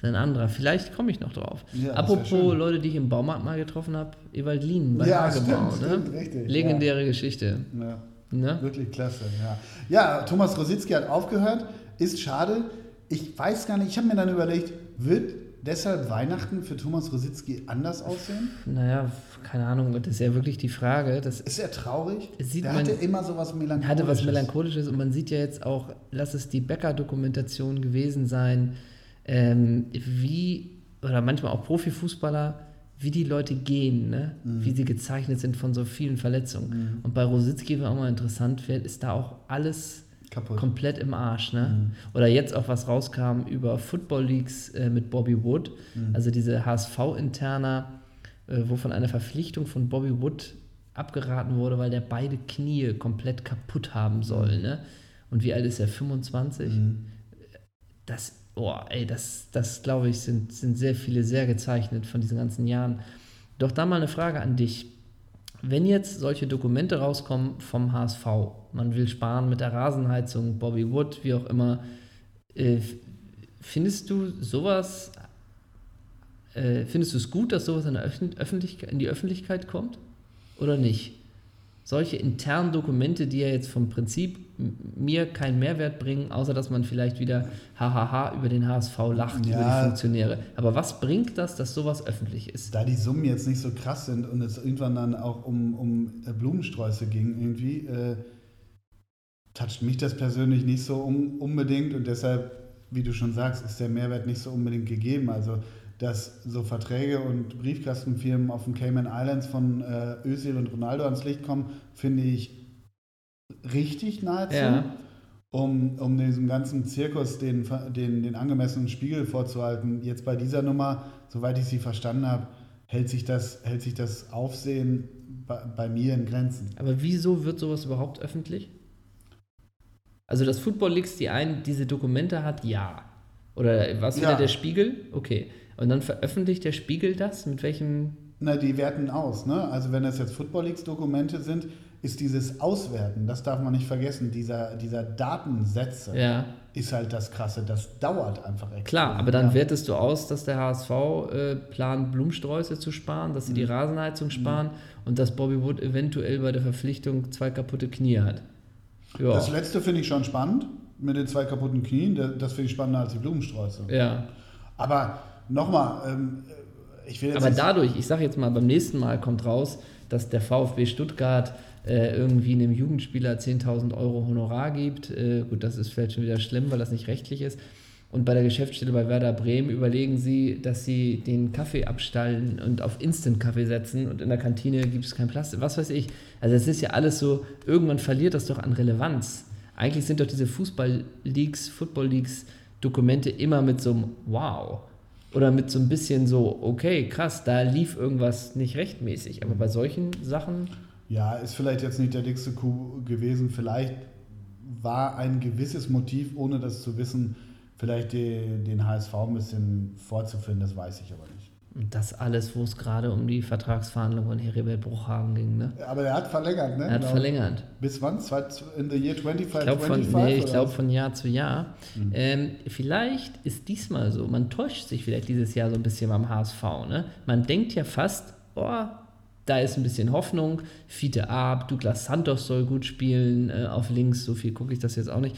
sein anderer? Vielleicht komme ich noch drauf. Ja, Apropos Leute, die ich im Baumarkt mal getroffen habe, Ewald Lien bei ja, Hagebau. Stimmt, ne? richtig, Legendäre Geschichte. Ja. Ne? Wirklich klasse, ja. Ja, Thomas Rositzky hat aufgehört, ist schade. Ich weiß gar nicht, ich habe mir dann überlegt, wird deshalb Weihnachten für Thomas Rositzky anders aussehen? Naja, keine Ahnung, das ist ja wirklich die Frage. Das ist er traurig? Sieht Der man, hatte immer so was Melancholisches. Hatte was Melancholisches und man sieht ja jetzt auch, lass es die Becker-Dokumentation gewesen sein, ähm, wie, oder manchmal auch Profifußballer, wie die Leute gehen, ne? Mhm. wie sie gezeichnet sind von so vielen Verletzungen. Mhm. Und bei Rositzky, wenn auch mal interessant wird, ist da auch alles Kaputt. komplett im Arsch. Ne? Mhm. Oder jetzt auch was rauskam über Football Leagues äh, mit Bobby Wood, mhm. also diese HSV-Interner, äh, wo von einer Verpflichtung von Bobby Wood abgeraten wurde, weil der beide Knie komplett kaputt haben soll. Mhm. Ne? Und wie alt ist er? 25? Mhm. Das, oh, ey, das, das glaube ich, sind, sind sehr viele sehr gezeichnet von diesen ganzen Jahren. Doch da mal eine Frage an dich wenn jetzt solche Dokumente rauskommen vom HSV, man will sparen mit der Rasenheizung, Bobby Wood, wie auch immer, äh, findest du sowas, äh, findest du es gut, dass sowas in, der Öffentlichkeit, in die Öffentlichkeit kommt oder nicht? solche internen Dokumente, die ja jetzt vom Prinzip mir keinen Mehrwert bringen, außer dass man vielleicht wieder hahaha über den HSV lacht, ja, über die Funktionäre. Aber was bringt das, dass sowas öffentlich ist? Da die Summen jetzt nicht so krass sind und es irgendwann dann auch um, um äh, Blumensträuße ging irgendwie, äh, toucht mich das persönlich nicht so um, unbedingt und deshalb, wie du schon sagst, ist der Mehrwert nicht so unbedingt gegeben. Also dass so Verträge und Briefkastenfirmen auf den Cayman Islands von äh, Özil und Ronaldo ans Licht kommen, finde ich richtig nahezu. Ja. Um, um diesem ganzen Zirkus den, den, den angemessenen Spiegel vorzuhalten. Jetzt bei dieser Nummer, soweit ich sie verstanden habe, hält sich das, hält sich das Aufsehen bei, bei mir in Grenzen. Aber wieso wird sowas überhaupt öffentlich? Also, dass Football Leaks die ein, diese Dokumente hat, ja. Oder was wieder ja. der Spiegel? Okay. Und dann veröffentlicht der Spiegel das? Mit welchem. Na, die werten aus. Ne? Also, wenn das jetzt Football Leagues-Dokumente sind, ist dieses Auswerten, das darf man nicht vergessen, dieser, dieser Datensätze ja. ist halt das Krasse. Das dauert einfach extrem. Klar, aber dann ja. wertest du aus, dass der HSV äh, plant, Blumensträuße zu sparen, dass sie mhm. die Rasenheizung sparen mhm. und dass Bobby Wood eventuell bei der Verpflichtung zwei kaputte Knie hat. Ja. Das letzte finde ich schon spannend, mit den zwei kaputten Knien. Das finde ich spannender als die Blumensträuße. Ja. Aber nochmal, ähm. Aber dadurch, ich sage jetzt mal, beim nächsten Mal kommt raus, dass der VfB Stuttgart äh, irgendwie einem Jugendspieler 10.000 Euro Honorar gibt. Äh, gut, das ist vielleicht schon wieder schlimm, weil das nicht rechtlich ist. Und bei der Geschäftsstelle bei Werder Bremen überlegen sie, dass sie den Kaffee abstallen und auf Instant-Kaffee setzen und in der Kantine gibt es kein Plastik. Was weiß ich. Also es ist ja alles so, irgendwann verliert das doch an Relevanz. Eigentlich sind doch diese Fußball-Leagues, Football-Leagues Dokumente immer mit so einem Wow oder mit so ein bisschen so, okay, krass, da lief irgendwas nicht rechtmäßig. Aber bei solchen Sachen. Ja, ist vielleicht jetzt nicht der dickste Coup gewesen. Vielleicht war ein gewisses Motiv, ohne das zu wissen, vielleicht die, den HSV ein bisschen vorzuführen, das weiß ich aber nicht. Und das alles, wo es gerade um die Vertragsverhandlungen von Heribert Bruchhagen ging, ne? Aber er hat verlängert, ne? Er hat Genau. verlängert. Bis wann? In the year 25, Ich glaube von, 25? nee, ich glaub von Jahr zu Jahr. Ähm, vielleicht ist diesmal so, man täuscht sich vielleicht dieses Jahr so ein bisschen beim HSV. Ne? Man denkt ja fast, oh, da ist ein bisschen Hoffnung. Fiete Ab, Douglas Santos soll gut spielen äh, auf links, so viel gucke ich das jetzt auch nicht.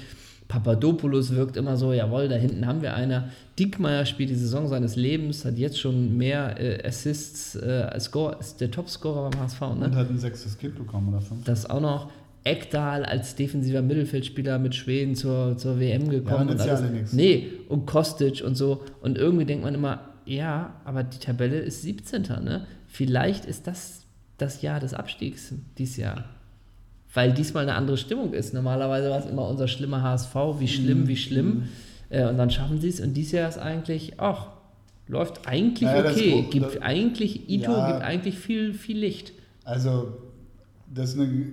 Papadopoulos wirkt immer so, jawohl, da hinten haben wir einer. Dickmeyer spielt die Saison seines Lebens, hat jetzt schon mehr äh, Assists, äh, als Score, ist der Topscorer beim HSV. Ne? Und hat ein sechstes Kind bekommen, oder fünf? Das auch noch. Ekdal als defensiver Mittelfeldspieler mit Schweden zur, zur WM gekommen. nützt und ja alles. alle nix. Nee, und Kostic und so. Und irgendwie denkt man immer, ja, aber die Tabelle ist 17. Ne? Vielleicht ist das das Jahr des Abstiegs dieses Jahr. Weil diesmal eine andere Stimmung ist. Normalerweise war es immer unser schlimmer HSV, wie schlimm, wie schlimm. Äh, und dann schaffen sie es. Und dieses Jahr ist eigentlich, ach, läuft eigentlich Naja, das okay. Gro- Gibt das- eigentlich, Ito Ja. gibt eigentlich viel, viel Licht. Also, das ist eine,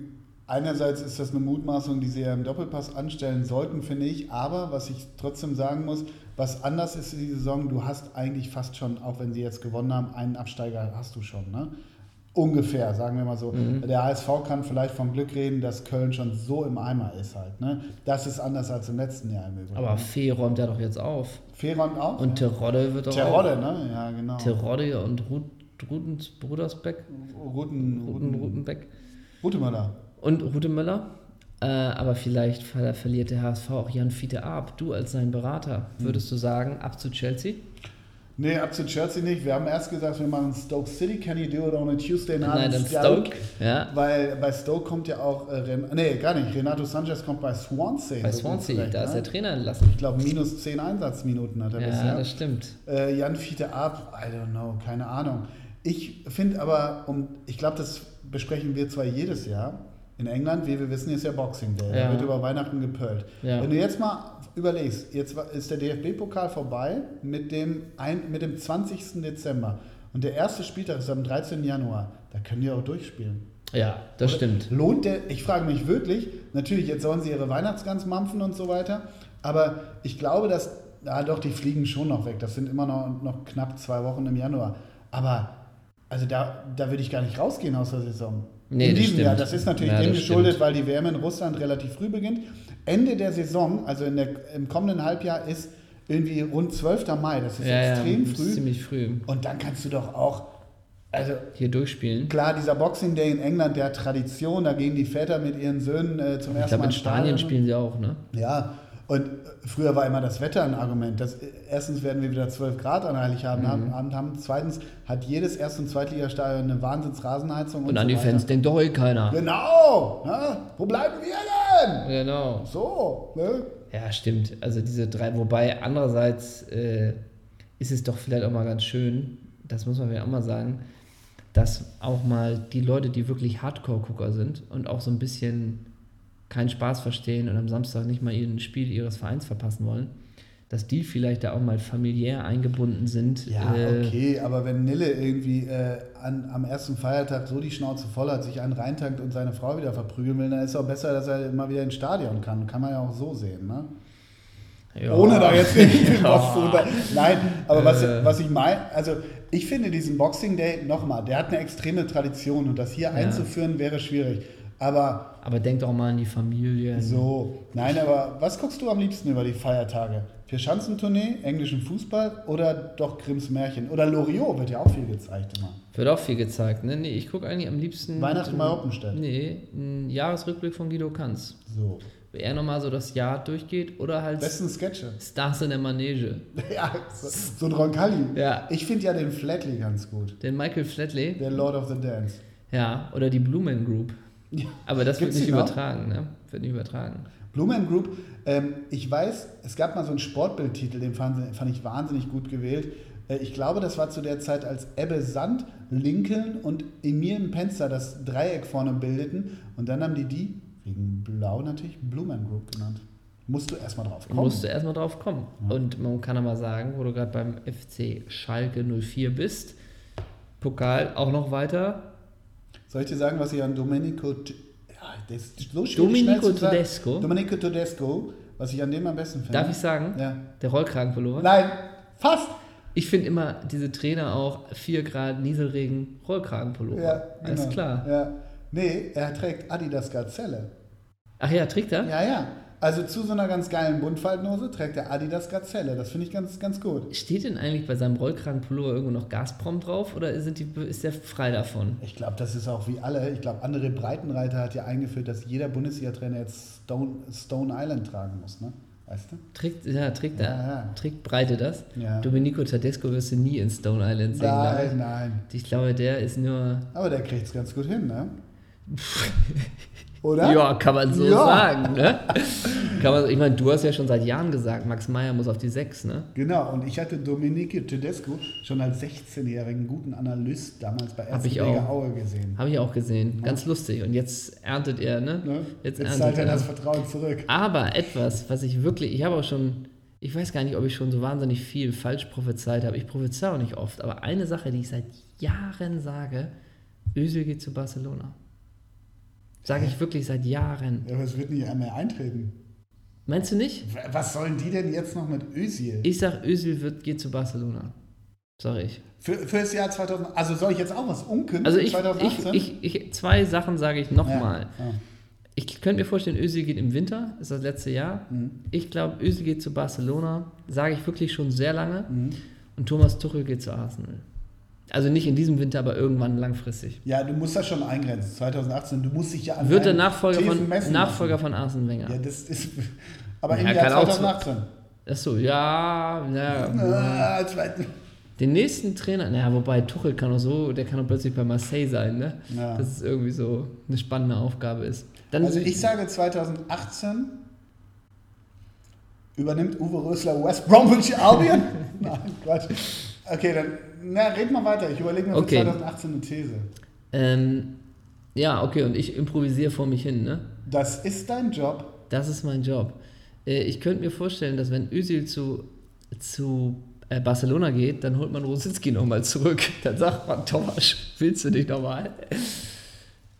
einerseits ist das eine Mutmaßung, die sie ja im Doppelpass anstellen sollten, finde ich. Aber was ich trotzdem sagen muss, was anders ist die Saison, du hast eigentlich fast schon, auch wenn sie jetzt gewonnen haben, einen Absteiger hast du schon, ne? Ungefähr, sagen wir mal so. Der HSV kann vielleicht vom Glück reden, dass Köln schon so im Eimer ist halt. Ne? Das ist anders als im letzten Jahr im Übrigen. Aber Fee räumt ja doch jetzt auf. Feron auch? Und Terodde wird doch Terodde, auch. ne? Ja, genau. Terodde und Rudens, Brudersbeck, Ruten, Ruten, Ruten, Rutenbeck Rutemöller. und Rutemöller. Äh, aber vielleicht ver verliert der HSV auch Jan Fiete ab. Du als sein Berater, würdest du sagen, ab zu Chelsea? Nee, ab zu Chelsea nicht. Wir haben erst gesagt, wir machen Stoke City. Can you do it on a Tuesday night? Nein, in dann Stoke. Ja, Weil bei Stoke kommt ja auch, äh, Ren nee, gar nicht. Renato Sanchez kommt bei Swansea. bei Swansea, da ist ne? der Trainer entlassen. Ich glaube, minus 10 Einsatzminuten hat er Ja, bisher. das stimmt. Äh, Jan Fiete ab, I don't know, keine Ahnung. Ich finde aber, um, ich glaube, das besprechen wir zwar jedes Jahr. In England, wie wir wissen, ist ja Boxing Day. Da Ja. wird über Weihnachten gepölt. Ja. Wenn du jetzt mal überlegst, jetzt ist der DFB-Pokal vorbei mit dem, ein, mit dem 20. Dezember. Und der erste Spieltag ist am 13. Januar. Da können die auch durchspielen. Ja, das Oder stimmt. Lohnt der, ich frage mich wirklich, natürlich, jetzt sollen sie ihre Weihnachtsgans mampfen und so weiter, aber ich glaube, dass, ja doch, die fliegen schon noch weg. Das sind immer noch, noch knapp zwei Wochen im Januar. Aber, also da, da würde ich gar nicht rausgehen aus der Saison. Nee, in das diesem stimmt. Jahr. Das ist natürlich Ja, dem das geschuldet, weil die WM in Russland relativ früh beginnt. Ende der Saison, also in der, im kommenden Halbjahr, ist irgendwie rund 12. Mai. Das ist Ja, ja, extrem ist früh. ziemlich früh. Und dann kannst du doch auch, also Hier durchspielen. Klar, dieser Boxing Day in England, der hat Tradition, da gehen die Väter mit ihren Söhnen äh, zum Ich ersten glaube, Mal in ins Spanien Stadion. spielen sie auch, ne? Ja, und früher war immer das Wetter ein Argument. Das, äh, erstens werden wir wieder 12 Grad an Heiligabend haben, Mhm. Abend haben. Zweitens hat jedes Erst- und Zweitligastadion eine Wahnsinns-Rasenheizung. Und, Und an so die weiter. Fans denkt doch eh keiner. Genau! Ne? Wo bleiben wir denn? Genau. So, ne? Ja, stimmt. Also diese drei, wobei andererseits äh, ist es doch vielleicht auch mal ganz schön, das muss man ja auch mal sagen, dass auch mal die Leute, die wirklich Hardcore-Gucker sind und auch so ein bisschen keinen Spaß verstehen und am Samstag nicht mal ein Spiel ihres Vereins verpassen wollen, dass die vielleicht da auch mal familiär eingebunden sind. Ja, Äh, okay, aber wenn Nille irgendwie äh, an, am ersten Feiertag so die Schnauze voll hat, sich einen reintankt und seine Frau wieder verprügeln will, dann ist es auch besser, dass er mal wieder ins Stadion kann. Kann man ja auch so sehen, ne? ja. Ohne da jetzt irgendwie [LAUGHS] was zu unter. Nein, aber was, Äh. was ich meine, also ich finde diesen Boxing Day, nochmal, der hat eine extreme Tradition und das hier einzuführen wäre schwierig. Aber Aber denkt auch mal an die Familie. so, nein, aber was guckst du am liebsten über die Feiertage? Vierschanzentournee, englischen Fußball oder doch Grimms Märchen? Oder Loriot wird ja auch viel gezeigt immer. Wird auch viel gezeigt, ne? Nee, ich gucke eigentlich am liebsten. Weihnachten bei Oppenstedt. Nee, ein Jahresrückblick von Guido Kanz. So. Wo er nochmal so das Jahr durchgeht oder halt Besten Sketche. Stars in der Manege. [LAUGHS] ja, so, so ein Roncalli. Ja. Ich finde ja den Flatley ganz gut. Den Michael Flatley. Der Lord of the Dance. Ja, oder die Blumen Group. Ja. [LAUGHS] Aber das wird nicht übertragen, ne? Wird nicht übertragen. Blue Man Group, ähm, ich weiß, es gab mal so einen Sportbildtitel, den fand, fand ich wahnsinnig gut gewählt. Äh, ich glaube, das war zu der Zeit, als Ebbe Sand, Lincoln und Emil Penzer das Dreieck vorne bildeten. Und dann haben die die, wegen Blau natürlich, Blue Man Group genannt. Musst du erstmal drauf kommen. Musst du erstmal drauf kommen. Und man kann aber sagen, wo du gerade beim FC Schalke 04 bist, Pokal auch noch weiter. Soll ich dir sagen, was ich an Domenico... Ja, das ist so schwierig Domenico. Tedesco? Domenico Tedesco, was ich an dem am besten finde. Darf ich sagen? Ja. Der Rollkragenpullover. Nein, fast. Ich finde immer diese Trainer auch 4 Grad Nieselregen Rollkragenpullover. Ja, Alles genau. klar. Ja. Nee, er trägt Adidas Gazelle. Ach ja, trägt er? Ja, ja. Also zu so einer ganz geilen Buntfaltenhose trägt er Adidas Gazelle. Das finde ich ganz, ganz gut. Steht denn eigentlich bei seinem Rollkragenpullover irgendwo noch Gazprom drauf oder sind die, ist der frei davon? Ich glaube, das ist auch wie alle. Ich glaube, andere Breitenreiter hat ja eingeführt, dass jeder Bundesliga-Trainer jetzt Stone, Stone Island tragen muss, ne? Weißt du? Trägt, ja, trägt. Ja, ja. Trägt Breite das? Ja. Domenico Tedesco wirst du nie in Stone Island sehen. glaube ich. Nein, nein. Ich glaube, der ist nur. Aber der kriegt es ganz gut hin, ne? [LAUGHS] Oder? Ja, kann man so Ja. sagen, ne? kann man, ich meine, du hast ja schon seit Jahren gesagt, Max Meyer muss auf die 6, ne? Genau, und ich hatte Domenico Tedesco schon als 16-jährigen guten Analyst damals bei Erzgebirge. Aue gesehen. Habe ich auch gesehen. Ganz lustig. Und jetzt erntet er, ne? Ne? Jetzt Jetzt, erntet zahlt er das Vertrauen zurück. Aber etwas, was ich wirklich, ich habe auch schon, ich weiß gar nicht, ob ich schon so wahnsinnig viel falsch prophezeit habe. Ich prophezeie auch nicht oft, aber eine Sache, die ich seit Jahren sage, Özil geht zu Barcelona. Sage ich wirklich seit Jahren. Ja, aber es wird nicht mehr eintreten. Meinst du nicht? Was sollen die denn jetzt noch mit Özil? Ich sag, Özil wird, geht zu Barcelona. Sag ich. Für, für das Jahr 2000, also soll ich jetzt auch was unkündigen? Also ich, 2018? ich, ich, ich, zwei Sachen sage ich nochmal. Ja, ja. Ich könnte mir vorstellen, Özil geht im Winter, ist das letzte Jahr. Mhm. Ich glaube, Özil geht zu Barcelona, sage ich wirklich schon sehr lange. Mhm. Und Thomas Tuchel geht zu Arsenal. Also nicht in diesem Winter, aber irgendwann langfristig. ja, du musst das schon eingrenzen. 2018, du musst dich ja an Wird der Nachfolger von, Nachfolger von Arsene Wenger. Ja, das ist. [LAUGHS] Aber Ja, im Jahr kann auch 2018. Achso, ja, ja. Ah, zweiten- Den nächsten Trainer, naja, wobei Tuchel kann auch so, der kann auch plötzlich bei Marseille sein, ne? Ja. Dass es irgendwie so eine spannende Aufgabe ist. Dann Also ich sage 2018 übernimmt Uwe Rösler West Bromwich Albion? [LAUGHS] Nein, Quatsch. Okay, dann na, red mal weiter. Ich überlege mir für Okay. 2018 eine These. ähm, ja, okay, und ich improvisiere vor mich hin, ne? Das ist dein Job. Das ist mein Job. Äh, Ich könnte mir vorstellen, dass wenn Özil zu, zu äh, Barcelona geht, dann holt man Rositzky nochmal zurück. [LAUGHS] Dann sagt man, Thomas, willst du dich nochmal?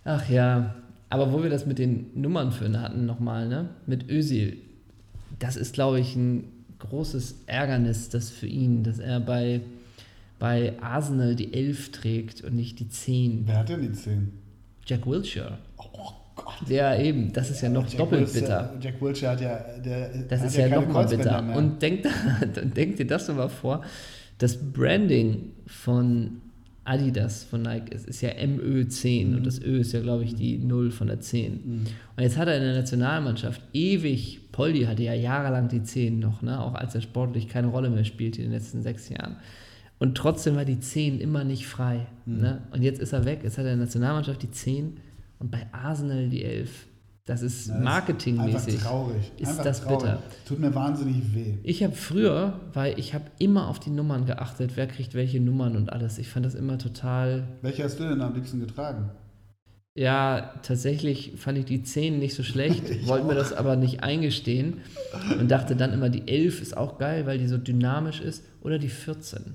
Ach ja, aber wo wir das mit den Nummern für hatten nochmal, ne? Mit Özil, das ist, glaube ich, ein großes Ärgernis, das für ihn, dass er bei, bei Arsenal die 11 trägt und nicht die 10. Wer hat denn die 10? Jack Wilshere. Oh Gott. Ja, eben, das ist ja noch Jack doppelt Wilshere- bitter. Jack Wilshere hat ja. Der, Das ist ja, keine nochmal bitter. mehr. Und denkt, [LAUGHS] denkt dir das doch mal vor, das Branding von Adidas, von Nike, ist, ist ja MÖ10 Mhm. und das Ö ist ja, glaube ich, die 0 von der 10. Und jetzt hat er in der Nationalmannschaft ewig, Poldi hatte ja jahrelang die 10 noch, ne? auch als er sportlich keine Rolle mehr spielte in den letzten sechs Jahren. Und trotzdem war die 10 immer nicht frei. Mhm. Ne? Und jetzt ist er weg, jetzt hat er in der Nationalmannschaft die 10 und bei Arsenal die 11. Das ist Ja, marketingmäßig. Einfach traurig. ist einfach das traurig. bitter. Tut mir wahnsinnig weh. Ich habe früher, weil ich habe immer auf die Nummern geachtet, wer kriegt welche Nummern und alles. Ich fand das immer total. Welche hast du denn am liebsten getragen? Ja, tatsächlich fand ich die 10 nicht so schlecht, [LAUGHS] wollte mir das aber nicht eingestehen und dachte dann immer, die 11 ist auch geil, weil die so dynamisch ist. Oder die 14.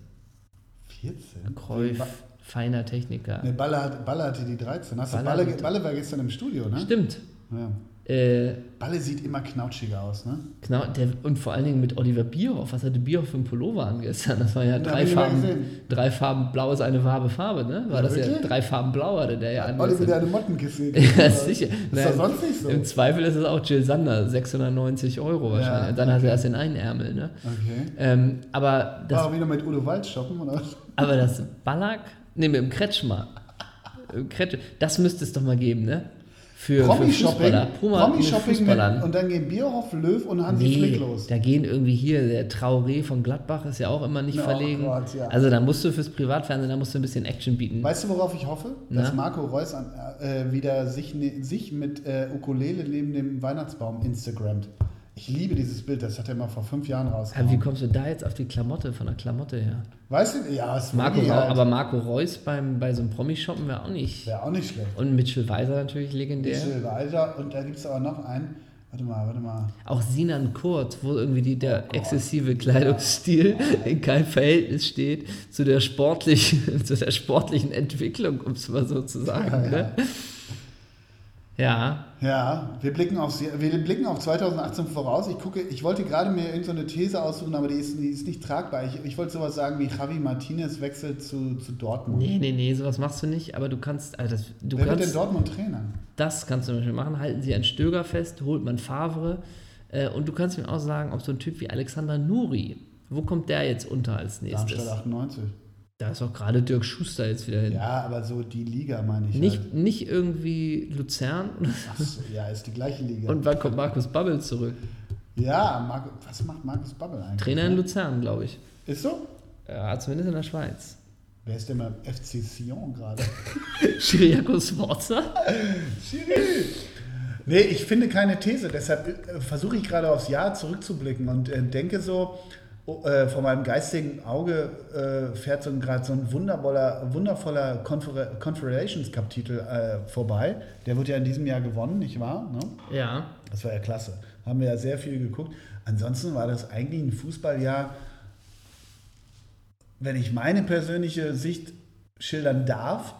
14? Kreuf, feiner Techniker. Ne, Baller, hat, Baller hatte die 13. Hast Balle, hatte- Balle war gestern im Studio, ne? Stimmt. Ja. Äh, Balle sieht immer knautschiger aus, ne? genau, der, und vor allen Dingen mit Oliver Bierhoff. Was hatte Bierhoff für einen Pullover an gestern? Das war ja Da drei Farben, gesehen. drei Farben blau ist eine Farbe Farbe, ne? War Ja, das ja wirklich? drei Farben blau hatte der ja an. Olli gestern. wieder eine Mottenkiste. [LAUGHS] Ja, sicher. Ist Naja, doch sonst nicht so. Im Zweifel ist es auch Jill Sander, 690 Euro wahrscheinlich. Ja, Und dann hat okay. er erst den einen Ärmel. Ne? Okay. Ähm, aber, das, War auch wieder mit Udo Wald shoppen, oder? aber das Ballack, ne, mit dem Kretschmer, Im Kretsch, das müsste es doch mal geben, ne? Für, für Promi-Shopping. Fußballer. Puma mit Promi-Shopping Fußballern. mit, und dann gehen Bierhoff, Löw und Hansi Flick Nee, los. da gehen irgendwie hier, der Traoré von Gladbach ist ja auch immer nicht Oh verlegen. Gott, ja. Also da musst du fürs Privatfernsehen, da musst du ein bisschen Action bieten. Weißt du, worauf ich hoffe? Na? Dass Marco Reus an, äh, wieder sich, ne, sich mit äh, Ukulele neben dem Weihnachtsbaum Instagrammt. Ich liebe dieses Bild, das hat er mal vor fünf Jahren Aber wie kommst du da jetzt auf die Klamotte, von der Klamotte her? Weißt du, ja, es war Marco, Rau- halt. aber Marco Reus beim, bei so einem Promi-Shoppen wäre auch nicht. Wäre auch nicht schlecht. Und Mitchell Weiser natürlich legendär. Michel Walter und da gibt es aber noch einen, Warte mal, warte mal. Auch Sinan Kurt, wo irgendwie die, der oh exzessive Kleidungsstil in keinem Verhältnis steht zu der sportlichen, [LAUGHS] zu der sportlichen Entwicklung, um es mal so zu sagen. Ja, ne? Ja. Ja, wir blicken, auf, wir blicken auf 2018 voraus. Ich gucke, ich wollte gerade mir irgendeine so These aussuchen, aber die ist, die ist nicht tragbar. Ich, ich wollte sowas sagen wie Javi Martinez wechselt zu, zu Dortmund. Nee, nee, nee, sowas machst du nicht, aber du kannst. Also das, du Wer kannst, wird denn Dortmund Trainer? Das kannst du zum Beispiel machen. Halten sie einen Stöger fest, holt man Favre. Äh, und du kannst mir auch sagen, ob so ein Typ wie Alexander Nuri, wo kommt der jetzt unter als nächstes? Darmstadt 98. Da ist auch gerade Dirk Schuster jetzt wieder hin. Ja, aber so die Liga meine ich. Nicht, halt. nicht irgendwie Luzern. Achso, ja, ist die gleiche Liga. Und wann kommt Markus Babbel zurück? Ja, Mar was macht Markus Babbel eigentlich? Trainer in Luzern, glaube ich. Ist so? Ja, zumindest in der Schweiz. Wer ist denn beim FC Sion gerade? Chiriaco Sforza? Chiri! Nee, ich finde keine These, deshalb äh, versuche ich gerade aufs Jahr zurückzublicken und äh, denke so, äh, vor meinem geistigen Auge äh, fährt so gerade so ein wundervoller, wundervoller Confer Confederations Cup-Titel äh, vorbei. Der wird ja in diesem Jahr gewonnen, nicht wahr? Ne? Ja. Das war ja klasse. Haben wir ja sehr viel geguckt. Ansonsten war das eigentlich ein Fußballjahr, wenn ich meine persönliche Sicht schildern darf,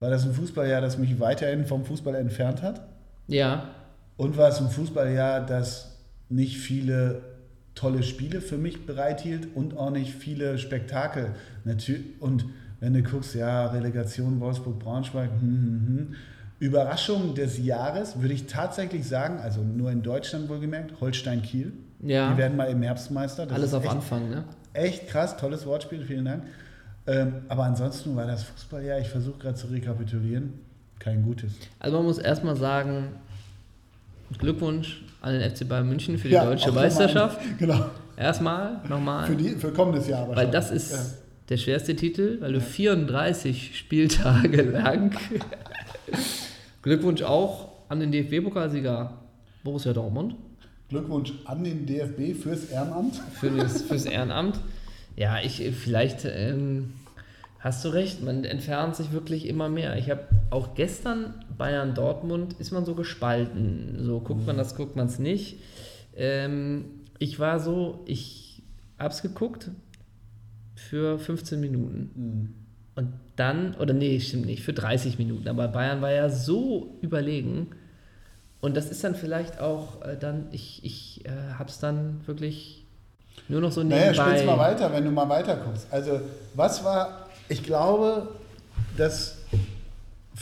war das ein Fußballjahr, das mich weiterhin vom Fußball entfernt hat. Ja. Und war es ein Fußballjahr, das nicht viele tolle Spiele für mich bereithielt und auch nicht viele Spektakel. Und wenn du guckst, ja, Relegation Wolfsburg-Braunschweig, hm, hm, hm. Überraschung des Jahres würde ich tatsächlich sagen, also nur in Deutschland wohlgemerkt, Holstein-Kiel. Ja. Die werden mal im Herbstmeister. Das Alles auf echt, Anfang, ne? Echt krass, tolles Wortspiel, vielen Dank. Ähm, aber ansonsten war das Fußballjahr, ich versuche gerade zu rekapitulieren, kein gutes. Also man muss erstmal sagen, Glückwunsch an den FC Bayern München für die ja, deutsche Meisterschaft. Mal, genau. Erstmal, nochmal. Für, die, für kommendes Jahr Weil das ist ja. der schwerste Titel, weil du 34 Spieltage [LAUGHS] lang. [LAUGHS] Glückwunsch auch an den DFB-Pokalsieger Borussia Dortmund. Glückwunsch an den DFB fürs Ehrenamt. Für das, fürs Ehrenamt. Ja, ich vielleicht ähm, hast du recht, man entfernt sich wirklich immer mehr. Ich habe auch gestern Bayern Dortmund ist man so gespalten. So guckt man das, guckt man es nicht. Ähm, ich war so, ich habe es geguckt für 15 Minuten. Mhm. Und dann, oder nee, stimmt nicht, für 30 Minuten. Aber Bayern war ja so überlegen. Und das ist dann vielleicht auch äh, dann, ich, ich äh, habe es dann wirklich nur noch so nebenbei. Naja, spiel's mal weiter, wenn du mal weiter guckst. Also, was war, ich glaube, dass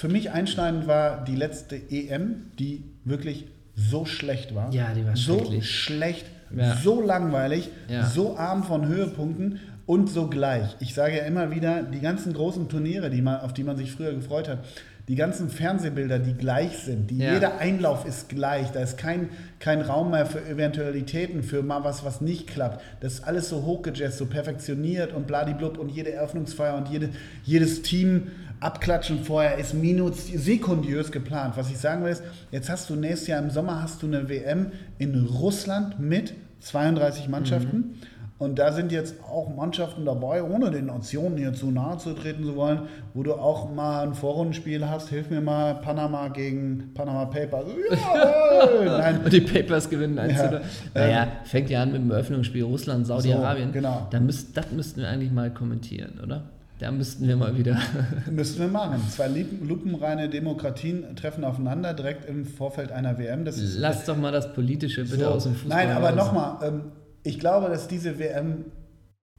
für mich einschneidend war die letzte EM, die wirklich so schlecht war. Ja, die war so schlecht, ja. so langweilig, ja. so arm von Höhepunkten und so gleich. Ich sage ja immer wieder, die ganzen großen Turniere, die man, auf die man sich früher gefreut hat, die ganzen Fernsehbilder, die gleich sind, die, ja. jeder Einlauf ist gleich, da ist kein, kein Raum mehr für Eventualitäten, für mal was, was nicht klappt. Das ist alles so hochgejazzt, so perfektioniert und bladiblub und jede Eröffnungsfeier und jede, jedes Team abklatschen vorher ist minus sekundiös geplant. Was ich sagen will ist, jetzt hast du nächstes Jahr im Sommer hast du eine WM in Russland mit 32 Mannschaften. Mhm. Und da sind jetzt auch Mannschaften dabei, ohne den Nationen hier zu nahe zu treten zu wollen, wo du auch mal ein Vorrundenspiel hast. Hilf mir mal, Panama gegen Panama Papers. [LAUGHS] Nein. Und die Papers gewinnen 1 ja. Naja, fängt ja an mit dem Eröffnungsspiel Russland, Saudi-Arabien. So, genau. Da müsst, das müssten wir eigentlich mal kommentieren, oder? Da müssten wir mal wieder. [LAUGHS] müssten wir machen. Zwei lupenreine Demokratien treffen aufeinander direkt im Vorfeld einer WM. Das ist, Lass doch mal das Politische bitte so. aus dem Fußball. Nein, aber nochmal, ähm, ich glaube, dass diese WM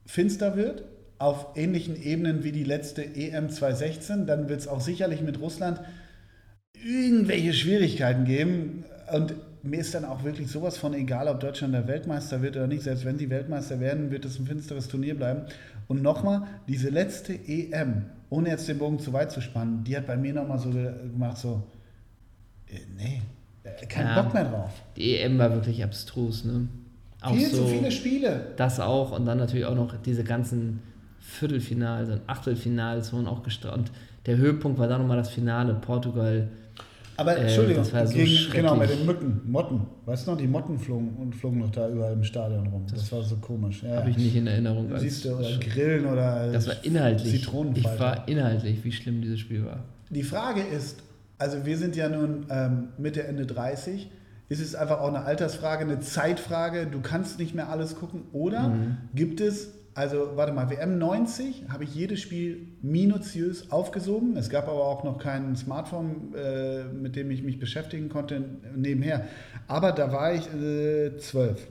finster wird, auf ähnlichen Ebenen wie die letzte EM 2016. Dann wird es auch sicherlich mit Russland irgendwelche Schwierigkeiten geben. Und mir ist dann auch wirklich sowas von egal, ob Deutschland der Weltmeister wird oder nicht. Selbst wenn sie Weltmeister werden, wird es ein finsteres Turnier bleiben. Und nochmal, diese letzte EM, ohne jetzt den Bogen zu weit zu spannen, die hat bei mir nochmal so gemacht, so, äh, nee, äh, kein ja, Bock mehr drauf. Die EM war wirklich abstrus, ne? Auch Viel so, zu viele Spiele. Das auch und dann natürlich auch noch diese ganzen Viertelfinals und Achtelfinals wurden auch gestrahlt. Der Höhepunkt war dann nochmal das Finale, Portugal aber äh, Entschuldigung, so gegen, genau, mit den Mücken, Motten. Weißt du noch, die Motten flogen, und flogen noch da überall im Stadion rum. Das, das war so komisch. Ja, Habe ich nicht in Erinnerung. Siehst du, oder Grillen oder Das war inhaltlich. Ich war inhaltlich, wie schlimm dieses Spiel war. Die Frage ist, also wir sind ja nun ähm, Mitte, Ende 30. Ist es einfach auch eine Altersfrage, eine Zeitfrage? Du kannst nicht mehr alles gucken. Oder Mhm. gibt es, also warte mal, WM 90 habe ich jedes Spiel minutiös aufgesogen. Es gab aber auch noch kein Smartphone, äh, mit dem ich mich beschäftigen konnte nebenher. Aber da war ich äh, zwölf.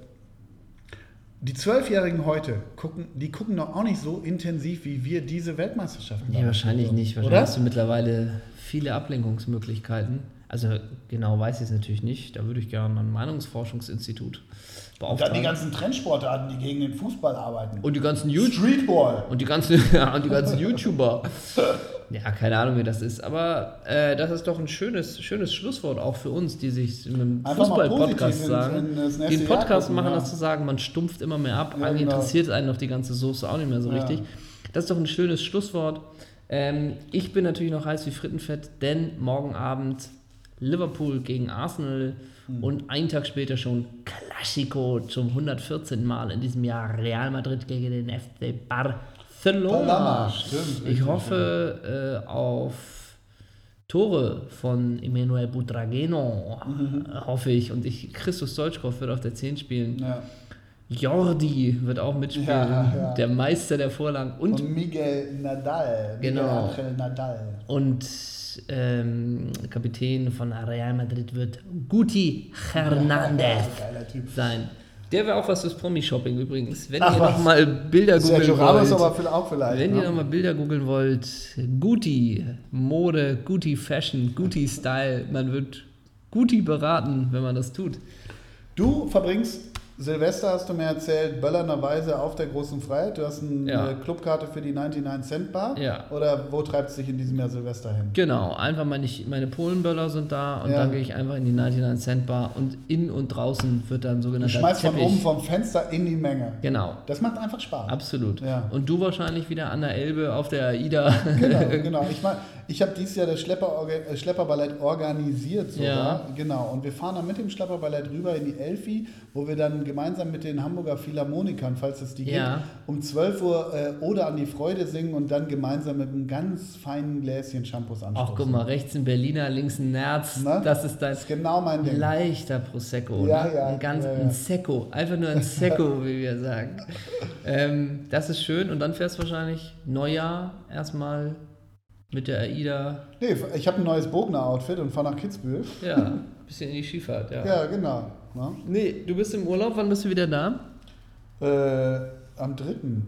Die Zwölfjährigen heute gucken, die gucken doch auch nicht so intensiv wie wir diese Weltmeisterschaften. Nee, wahrscheinlich nicht. Wahrscheinlich Oder? hast du mittlerweile viele Ablenkungsmöglichkeiten. Also genau weiß ich es natürlich nicht. Da würde ich gerne ein Meinungsforschungsinstitut Und dann beauftragen. die ganzen Trendsportarten, die gegen den Fußball arbeiten. und die ganzen YouTube Streetball. und die ganzen, [LAUGHS] ja, und die ganzen YouTuber. Ja, keine Ahnung, wie das ist. Aber äh, das ist doch ein schönes, schönes Schlusswort auch für uns, die sich in einem Einfach mal Fußball-Podcast sagen. die einen Podcast gucken, machen, ja. das zu sagen, man stumpft immer mehr ab. Ja, Eigentlich genau. interessiert einen doch die ganze Soße auch nicht mehr so Ja. richtig. Das ist doch ein schönes Schlusswort. Ähm, ich bin natürlich noch heiß wie Frittenfett, denn morgen Abend Liverpool gegen Arsenal Hm. und einen Tag später schon Classico zum 114. Mal in diesem Jahr Real Madrid gegen den FC Barcelona. Stimmt, Ich hoffe äh, auf Tore von Emmanuel Butrageno, Mhm. hoffe ich. Und ich, Christus Deutschkopf wird auf der 10 spielen. Ja. Jordi wird auch mitspielen, Ja, ja. der Meister der Vorlagen. Und, Und Miguel Nadal. Miguel Genau. Angel Nadal. und ähm, Kapitän von Real Madrid wird Guti Hernandez Typ. sein. Der wäre auch was fürs Promi-Shopping übrigens. Wenn Ach, ihr nochmal Bilder googeln Sergio Ramos wollt. aber auch vielleicht. Wenn ne? ihr nochmal Bilder googeln wollt, Guti, Mode, Guti Fashion, Guti Style, man wird Guti beraten, wenn man das tut. Du verbringst Silvester, hast du mir erzählt, böllernderweise auf der großen Freiheit. Du hast eine Ja. Clubkarte für die 99 Cent Bar. Ja. Oder wo treibt es dich in diesem Jahr Silvester hin? Genau, einfach meine, meine Polenböller sind da und Ja. dann gehe ich einfach in die 99 Cent Bar und innen und draußen wird dann Du sogenannter schmeißt von oben vom Fenster in die Menge. Genau, Das macht einfach Spaß. absolut. Ja. Und du wahrscheinlich wieder an der Elbe auf der AIDA. Genau, [LAUGHS] genau. Ich meine, ich habe dieses Jahr das Schlepper, äh, Schlepperballett organisiert sogar. Ja. Genau. Und wir fahren dann mit dem Schlepperballett rüber in die Elfi, wo wir dann gemeinsam mit den Hamburger Philharmonikern, falls es die Ja. gibt, um 12 Uhr äh, Ode an die Freude singen und dann gemeinsam mit einem ganz feinen Gläschen Shampoos anstoßen. Ach, guck mal, rechts ein Berliner, links ein Nerz. Ne? Das ist dein Das ist genau mein Ding. leichter Prosecco. Ja, ne? ja, ein ganz ja, ja. ein Secco. Einfach nur ein Secco, [LAUGHS] wie wir sagen. Ähm, das ist schön. Und dann fährst du wahrscheinlich Neujahr erstmal mit der AIDA. Nee, ich habe ein neues Bogner-Outfit und fahre nach Kitzbühel. Ja, ein [LAUGHS] bisschen in die Skifahrt, ja. Ja, genau. Ne? Nee, du bist im Urlaub. Wann bist du wieder da? Äh, am 3.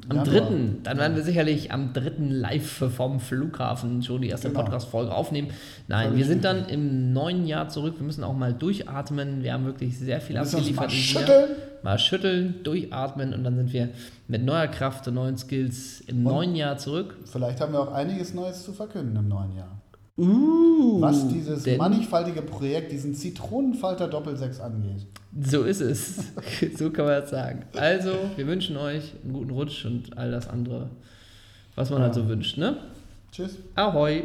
Am Januar. 3. Dann werden wir sicherlich am 3. live vom Flughafen schon die erste Genau. Podcast-Folge aufnehmen. Nein, Voll wir sind dann im neuen Jahr zurück. Wir müssen auch mal durchatmen. Wir haben wirklich sehr viel mal abgeliefert. Jahr. schütteln. Mal schütteln, durchatmen und dann sind wir mit neuer Kraft und neuen Skills im neuen Jahr zurück. Vielleicht haben wir auch einiges Neues zu verkünden im neuen Jahr. Uh, Was dieses mannigfaltige Projekt, diesen Zitronenfalter Doppelsechs angeht. So ist es. [LAUGHS] so kann man das sagen. Also, wir wünschen euch einen guten Rutsch und all das andere, was man halt so wünscht, ne? Tschüss. Ahoi!